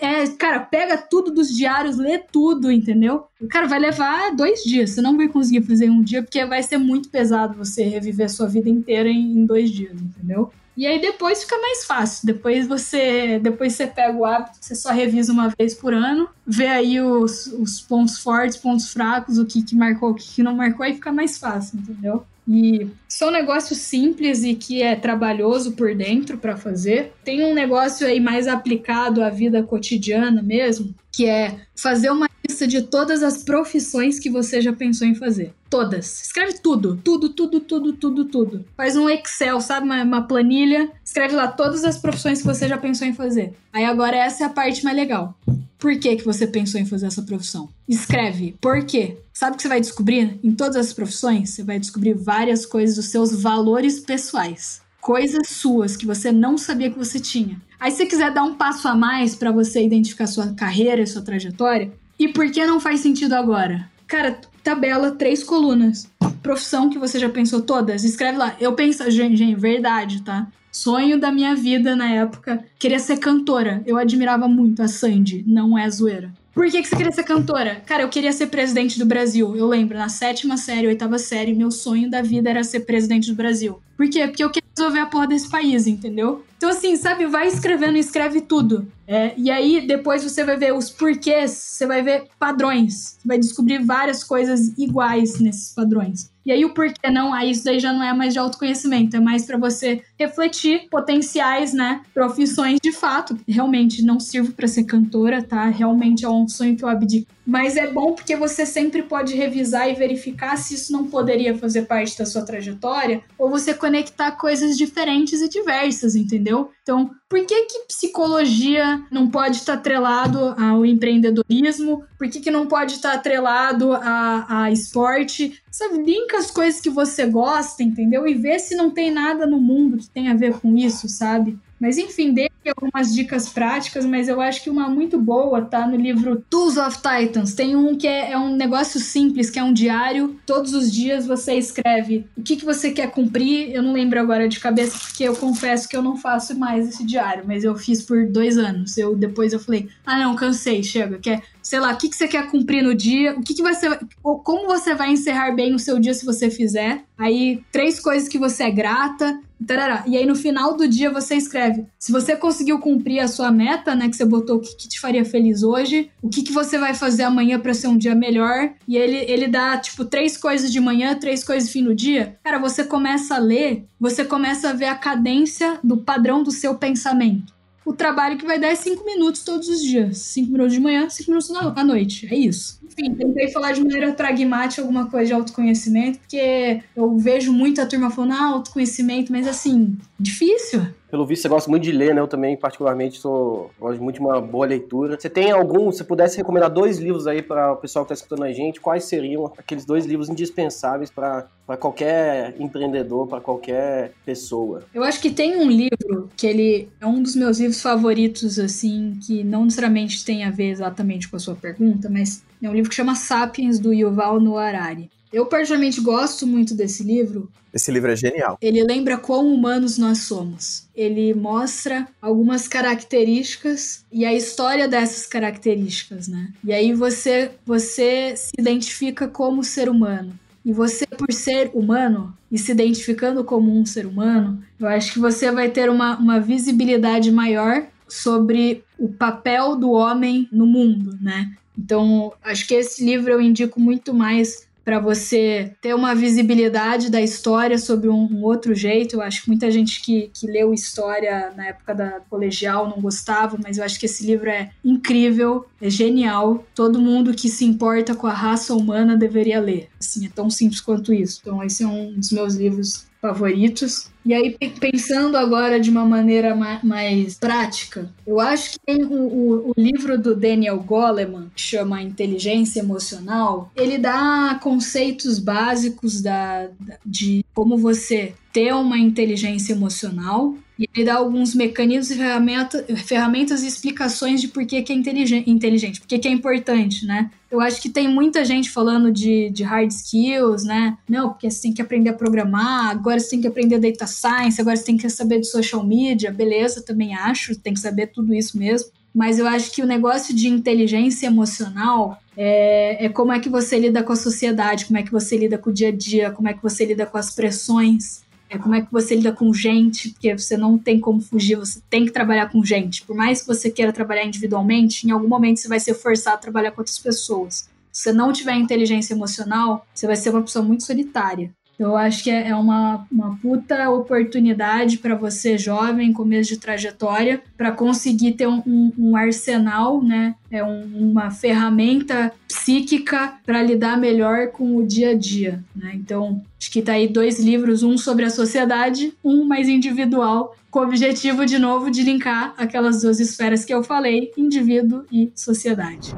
É, cara, pega tudo dos diários, lê tudo, entendeu? Cara, vai levar dois dias. Você não vai conseguir fazer em um dia, porque vai ser muito pesado você reviver a sua vida inteira em, em dois dias, entendeu? E aí depois fica mais fácil. Depois você, depois você pega o hábito, você só revisa uma vez por ano, vê aí os, os pontos fortes, pontos fracos, o que, que marcou, o que, que não marcou, aí fica mais fácil, entendeu? E são negócios simples e que é trabalhoso por dentro para fazer. Tem um negócio aí mais aplicado à vida cotidiana mesmo, que é fazer uma lista de todas as profissões que você já pensou em fazer. Todas. Escreve tudo. Tudo, tudo, tudo, tudo, tudo. Faz um Excel, sabe? Uma, uma, planilha. Escreve lá todas as profissões que você já pensou em fazer. Aí agora essa é a parte mais legal. Por que, que você pensou em fazer essa profissão? Escreve. Por quê? Sabe o que você vai descobrir? Em todas as profissões, você vai descobrir várias coisas dos seus valores pessoais. Coisas suas que você não sabia que você tinha. Aí, se você quiser dar um passo a mais para você identificar sua carreira e sua trajetória, e por que não faz sentido agora? Cara, tabela três colunas. Profissão que você já pensou todas. Escreve lá. Eu penso, gente, gente, verdade, tá? Sonho da minha vida na época. Queria ser cantora. Eu admirava muito a Sandy. Não é zoeira. Por que, que você queria ser cantora? Cara, eu queria ser presidente do Brasil. Eu lembro, na sétima série, oitava série, meu sonho da vida era ser presidente do Brasil. Por quê? Porque eu queria resolver a porra desse país, entendeu? Então, assim, sabe, vai escrevendo, escreve tudo. É, e aí, depois você vai ver os porquês, você vai ver padrões. Vai descobrir várias coisas iguais nesses padrões. E aí, o porquê não, aí isso daí já não é mais de autoconhecimento, é mais para você refletir potenciais, né, profissões de fato. Realmente não sirvo para ser cantora, tá? Realmente é um sonho que eu abdico. Mas é bom porque você sempre pode revisar e verificar se isso não poderia fazer parte da sua trajetória, ou você conectar coisas diferentes e diversas, entendeu? Então, por que que psicologia não pode estar atrelado ao empreendedorismo? Por que que não pode estar atrelado a, a esporte? Sabe, linka as coisas que você gosta, entendeu? E vê se não tem nada no mundo que tenha a ver com isso, sabe? Mas enfim, dei algumas dicas práticas, mas eu acho que uma muito boa tá no livro Tools of Titans. Tem um que é, é, um negócio simples, que é um diário. Todos os dias você escreve o que, que você quer cumprir. Eu não lembro agora de cabeça, porque eu confesso que eu não faço mais esse diário, mas eu fiz por dois anos. Eu Depois eu falei, ah não, cansei, chega. Quer, sei lá, o que, que você quer cumprir no dia, o que, que você. Como você vai encerrar bem o seu dia se você fizer. Aí, três coisas que você é grata, Tarará. E aí no final do dia você escreve: se você conseguiu cumprir a sua meta, né, que você botou o que, que te faria feliz hoje, o que, que você vai fazer amanhã para ser um dia melhor. E ele, ele dá tipo três coisas de manhã, três coisas fim do dia. Cara, você começa a ler, você começa a ver a cadência do padrão do seu pensamento o trabalho que vai dar é cinco minutos todos os dias. Cinco minutos de manhã, cinco minutos à noite. É isso. Enfim, tentei falar de maneira pragmática alguma coisa de autoconhecimento, porque eu vejo muita turma falando, ah, autoconhecimento, mas assim, difícil. Pelo visto, você gosta muito de ler, né? Eu também, particularmente, sou, gosto muito de uma boa leitura. Você tem algum, se pudesse recomendar dois livros aí para o pessoal que está escutando a gente, quais seriam aqueles dois livros indispensáveis para qualquer empreendedor, para qualquer pessoa? Eu acho que tem um livro que ele é um dos meus livros favoritos, assim, que não necessariamente tem a ver exatamente com a sua pergunta, mas é um livro que chama Sapiens, do Yuval Noah Harari. Eu particularmente gosto muito desse livro. Esse livro é genial. Ele lembra quão humanos nós somos. Ele mostra algumas características e a história dessas características, né? E aí você você se identifica como ser humano. E você, por ser humano e se identificando como um ser humano, eu acho que você vai ter uma, uma visibilidade maior sobre o papel do homem no mundo, né? Então, acho que esse livro eu indico muito mais para você ter uma visibilidade da história sobre um, um, outro jeito. Eu acho que muita gente que, que leu história na época da colegial não gostava, mas eu acho que esse livro é incrível, é genial. Todo mundo que se importa com a raça humana deveria ler. Assim, é tão simples quanto isso. Então, esse é um dos meus livros favoritos. E aí, pensando agora de uma maneira mais prática, eu acho que tem o, o, o, livro do Daniel Goleman, que chama Inteligência Emocional, ele dá conceitos básicos da, de como você ter uma inteligência emocional e ele dá alguns mecanismos e ferramenta, ferramentas e explicações de por que, que é inteligente, inteligente por que, que é importante, né? Eu acho que tem muita gente falando de, de hard skills, né? Não, porque você tem que aprender a programar, agora você tem que aprender data science, agora você tem que saber de social media, beleza, também acho, tem que saber tudo isso mesmo. Mas eu acho que o negócio de inteligência emocional é, é como é que você lida com a sociedade, como é que você lida com o dia a dia, como é que você lida com as pressões é como é que você lida com gente, porque você não tem como fugir, você tem que trabalhar com gente. Por mais que você queira trabalhar individualmente, em algum momento você vai ser forçado a trabalhar com outras pessoas. Se você não tiver inteligência emocional, você vai ser uma pessoa muito solitária. Eu acho que é, é uma, uma puta oportunidade para você, jovem, começo de trajetória, para conseguir ter um, um, um, arsenal, né? É um, uma ferramenta psíquica para lidar melhor com o dia a dia. Né? Então, acho que tá aí dois livros, um sobre a sociedade, um mais individual, com o objetivo, de novo, de linkar aquelas duas esferas que eu falei, indivíduo e sociedade.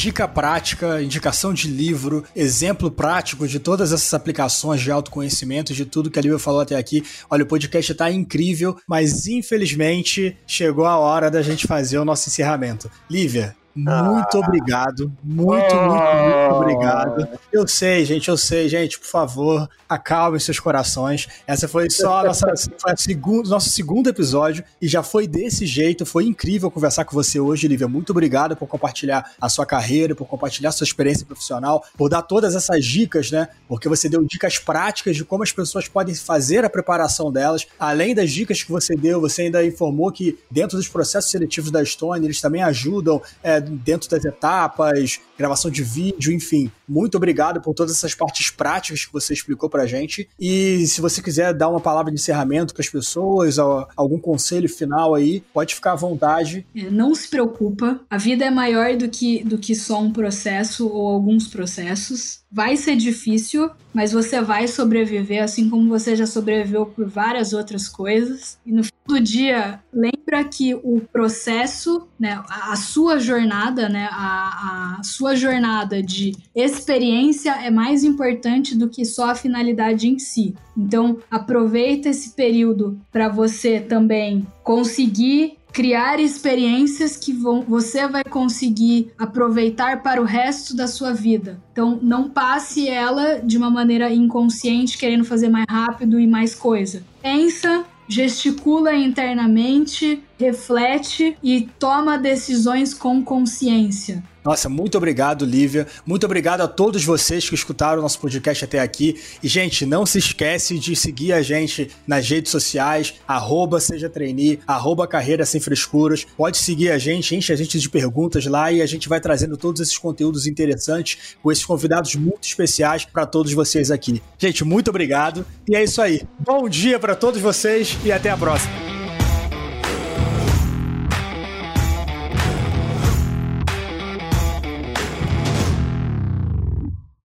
Dica prática, indicação de livro, exemplo prático de todas essas aplicações de autoconhecimento, de tudo que a Lívia falou até aqui. Olha, o podcast está incrível, mas infelizmente chegou a hora da gente fazer o nosso encerramento. Lívia, muito ah. obrigado. Muito, oh. muito, muito obrigado. Eu sei, gente, eu sei, gente, por favor, acalmem seus corações. Essa foi só a nossa, foi a segundo, nosso segundo episódio e já foi desse jeito. Foi incrível conversar com você hoje, Lívia. Muito obrigado por compartilhar a sua carreira, por compartilhar a sua experiência profissional, por dar todas essas dicas, né? Porque você deu dicas práticas de como as pessoas podem fazer a preparação delas. Além das dicas que você deu, você ainda informou que dentro dos processos seletivos da Stone, eles também ajudam. É, dentro das etapas, gravação de vídeo, enfim. Muito obrigado por todas essas partes práticas que você explicou pra gente. E se você quiser dar uma palavra de encerramento para as pessoas, algum conselho final aí, pode ficar à vontade. É, não se preocupa, a vida é maior do que, do que só um processo ou alguns processos. Vai ser difícil, mas você vai sobreviver, assim como você já sobreviveu por várias outras coisas. E no fim do dia, lembra que o processo, né, a, sua jornada, né, a, a sua jornada de experiência é mais importante do que só a finalidade em si. Então, aproveita esse período para você também conseguir criar experiências que vão, você vai conseguir aproveitar para o resto da sua vida. Então, não passe ela de uma maneira inconsciente, querendo fazer mais rápido e mais coisa. Pensa, gesticula internamente, reflete e toma decisões com consciência. Nossa, muito obrigado, Lívia. Muito obrigado a todos vocês que escutaram o nosso podcast até aqui. E, gente, não se esquece de seguir a gente nas redes sociais, arroba seja trainee, arroba carreira sem frescuras. Pode seguir a gente, enche a gente de perguntas lá e a gente vai trazendo todos esses conteúdos interessantes com esses convidados muito especiais para todos vocês aqui. Gente, muito obrigado. E é isso aí. Bom dia para todos vocês e até a próxima.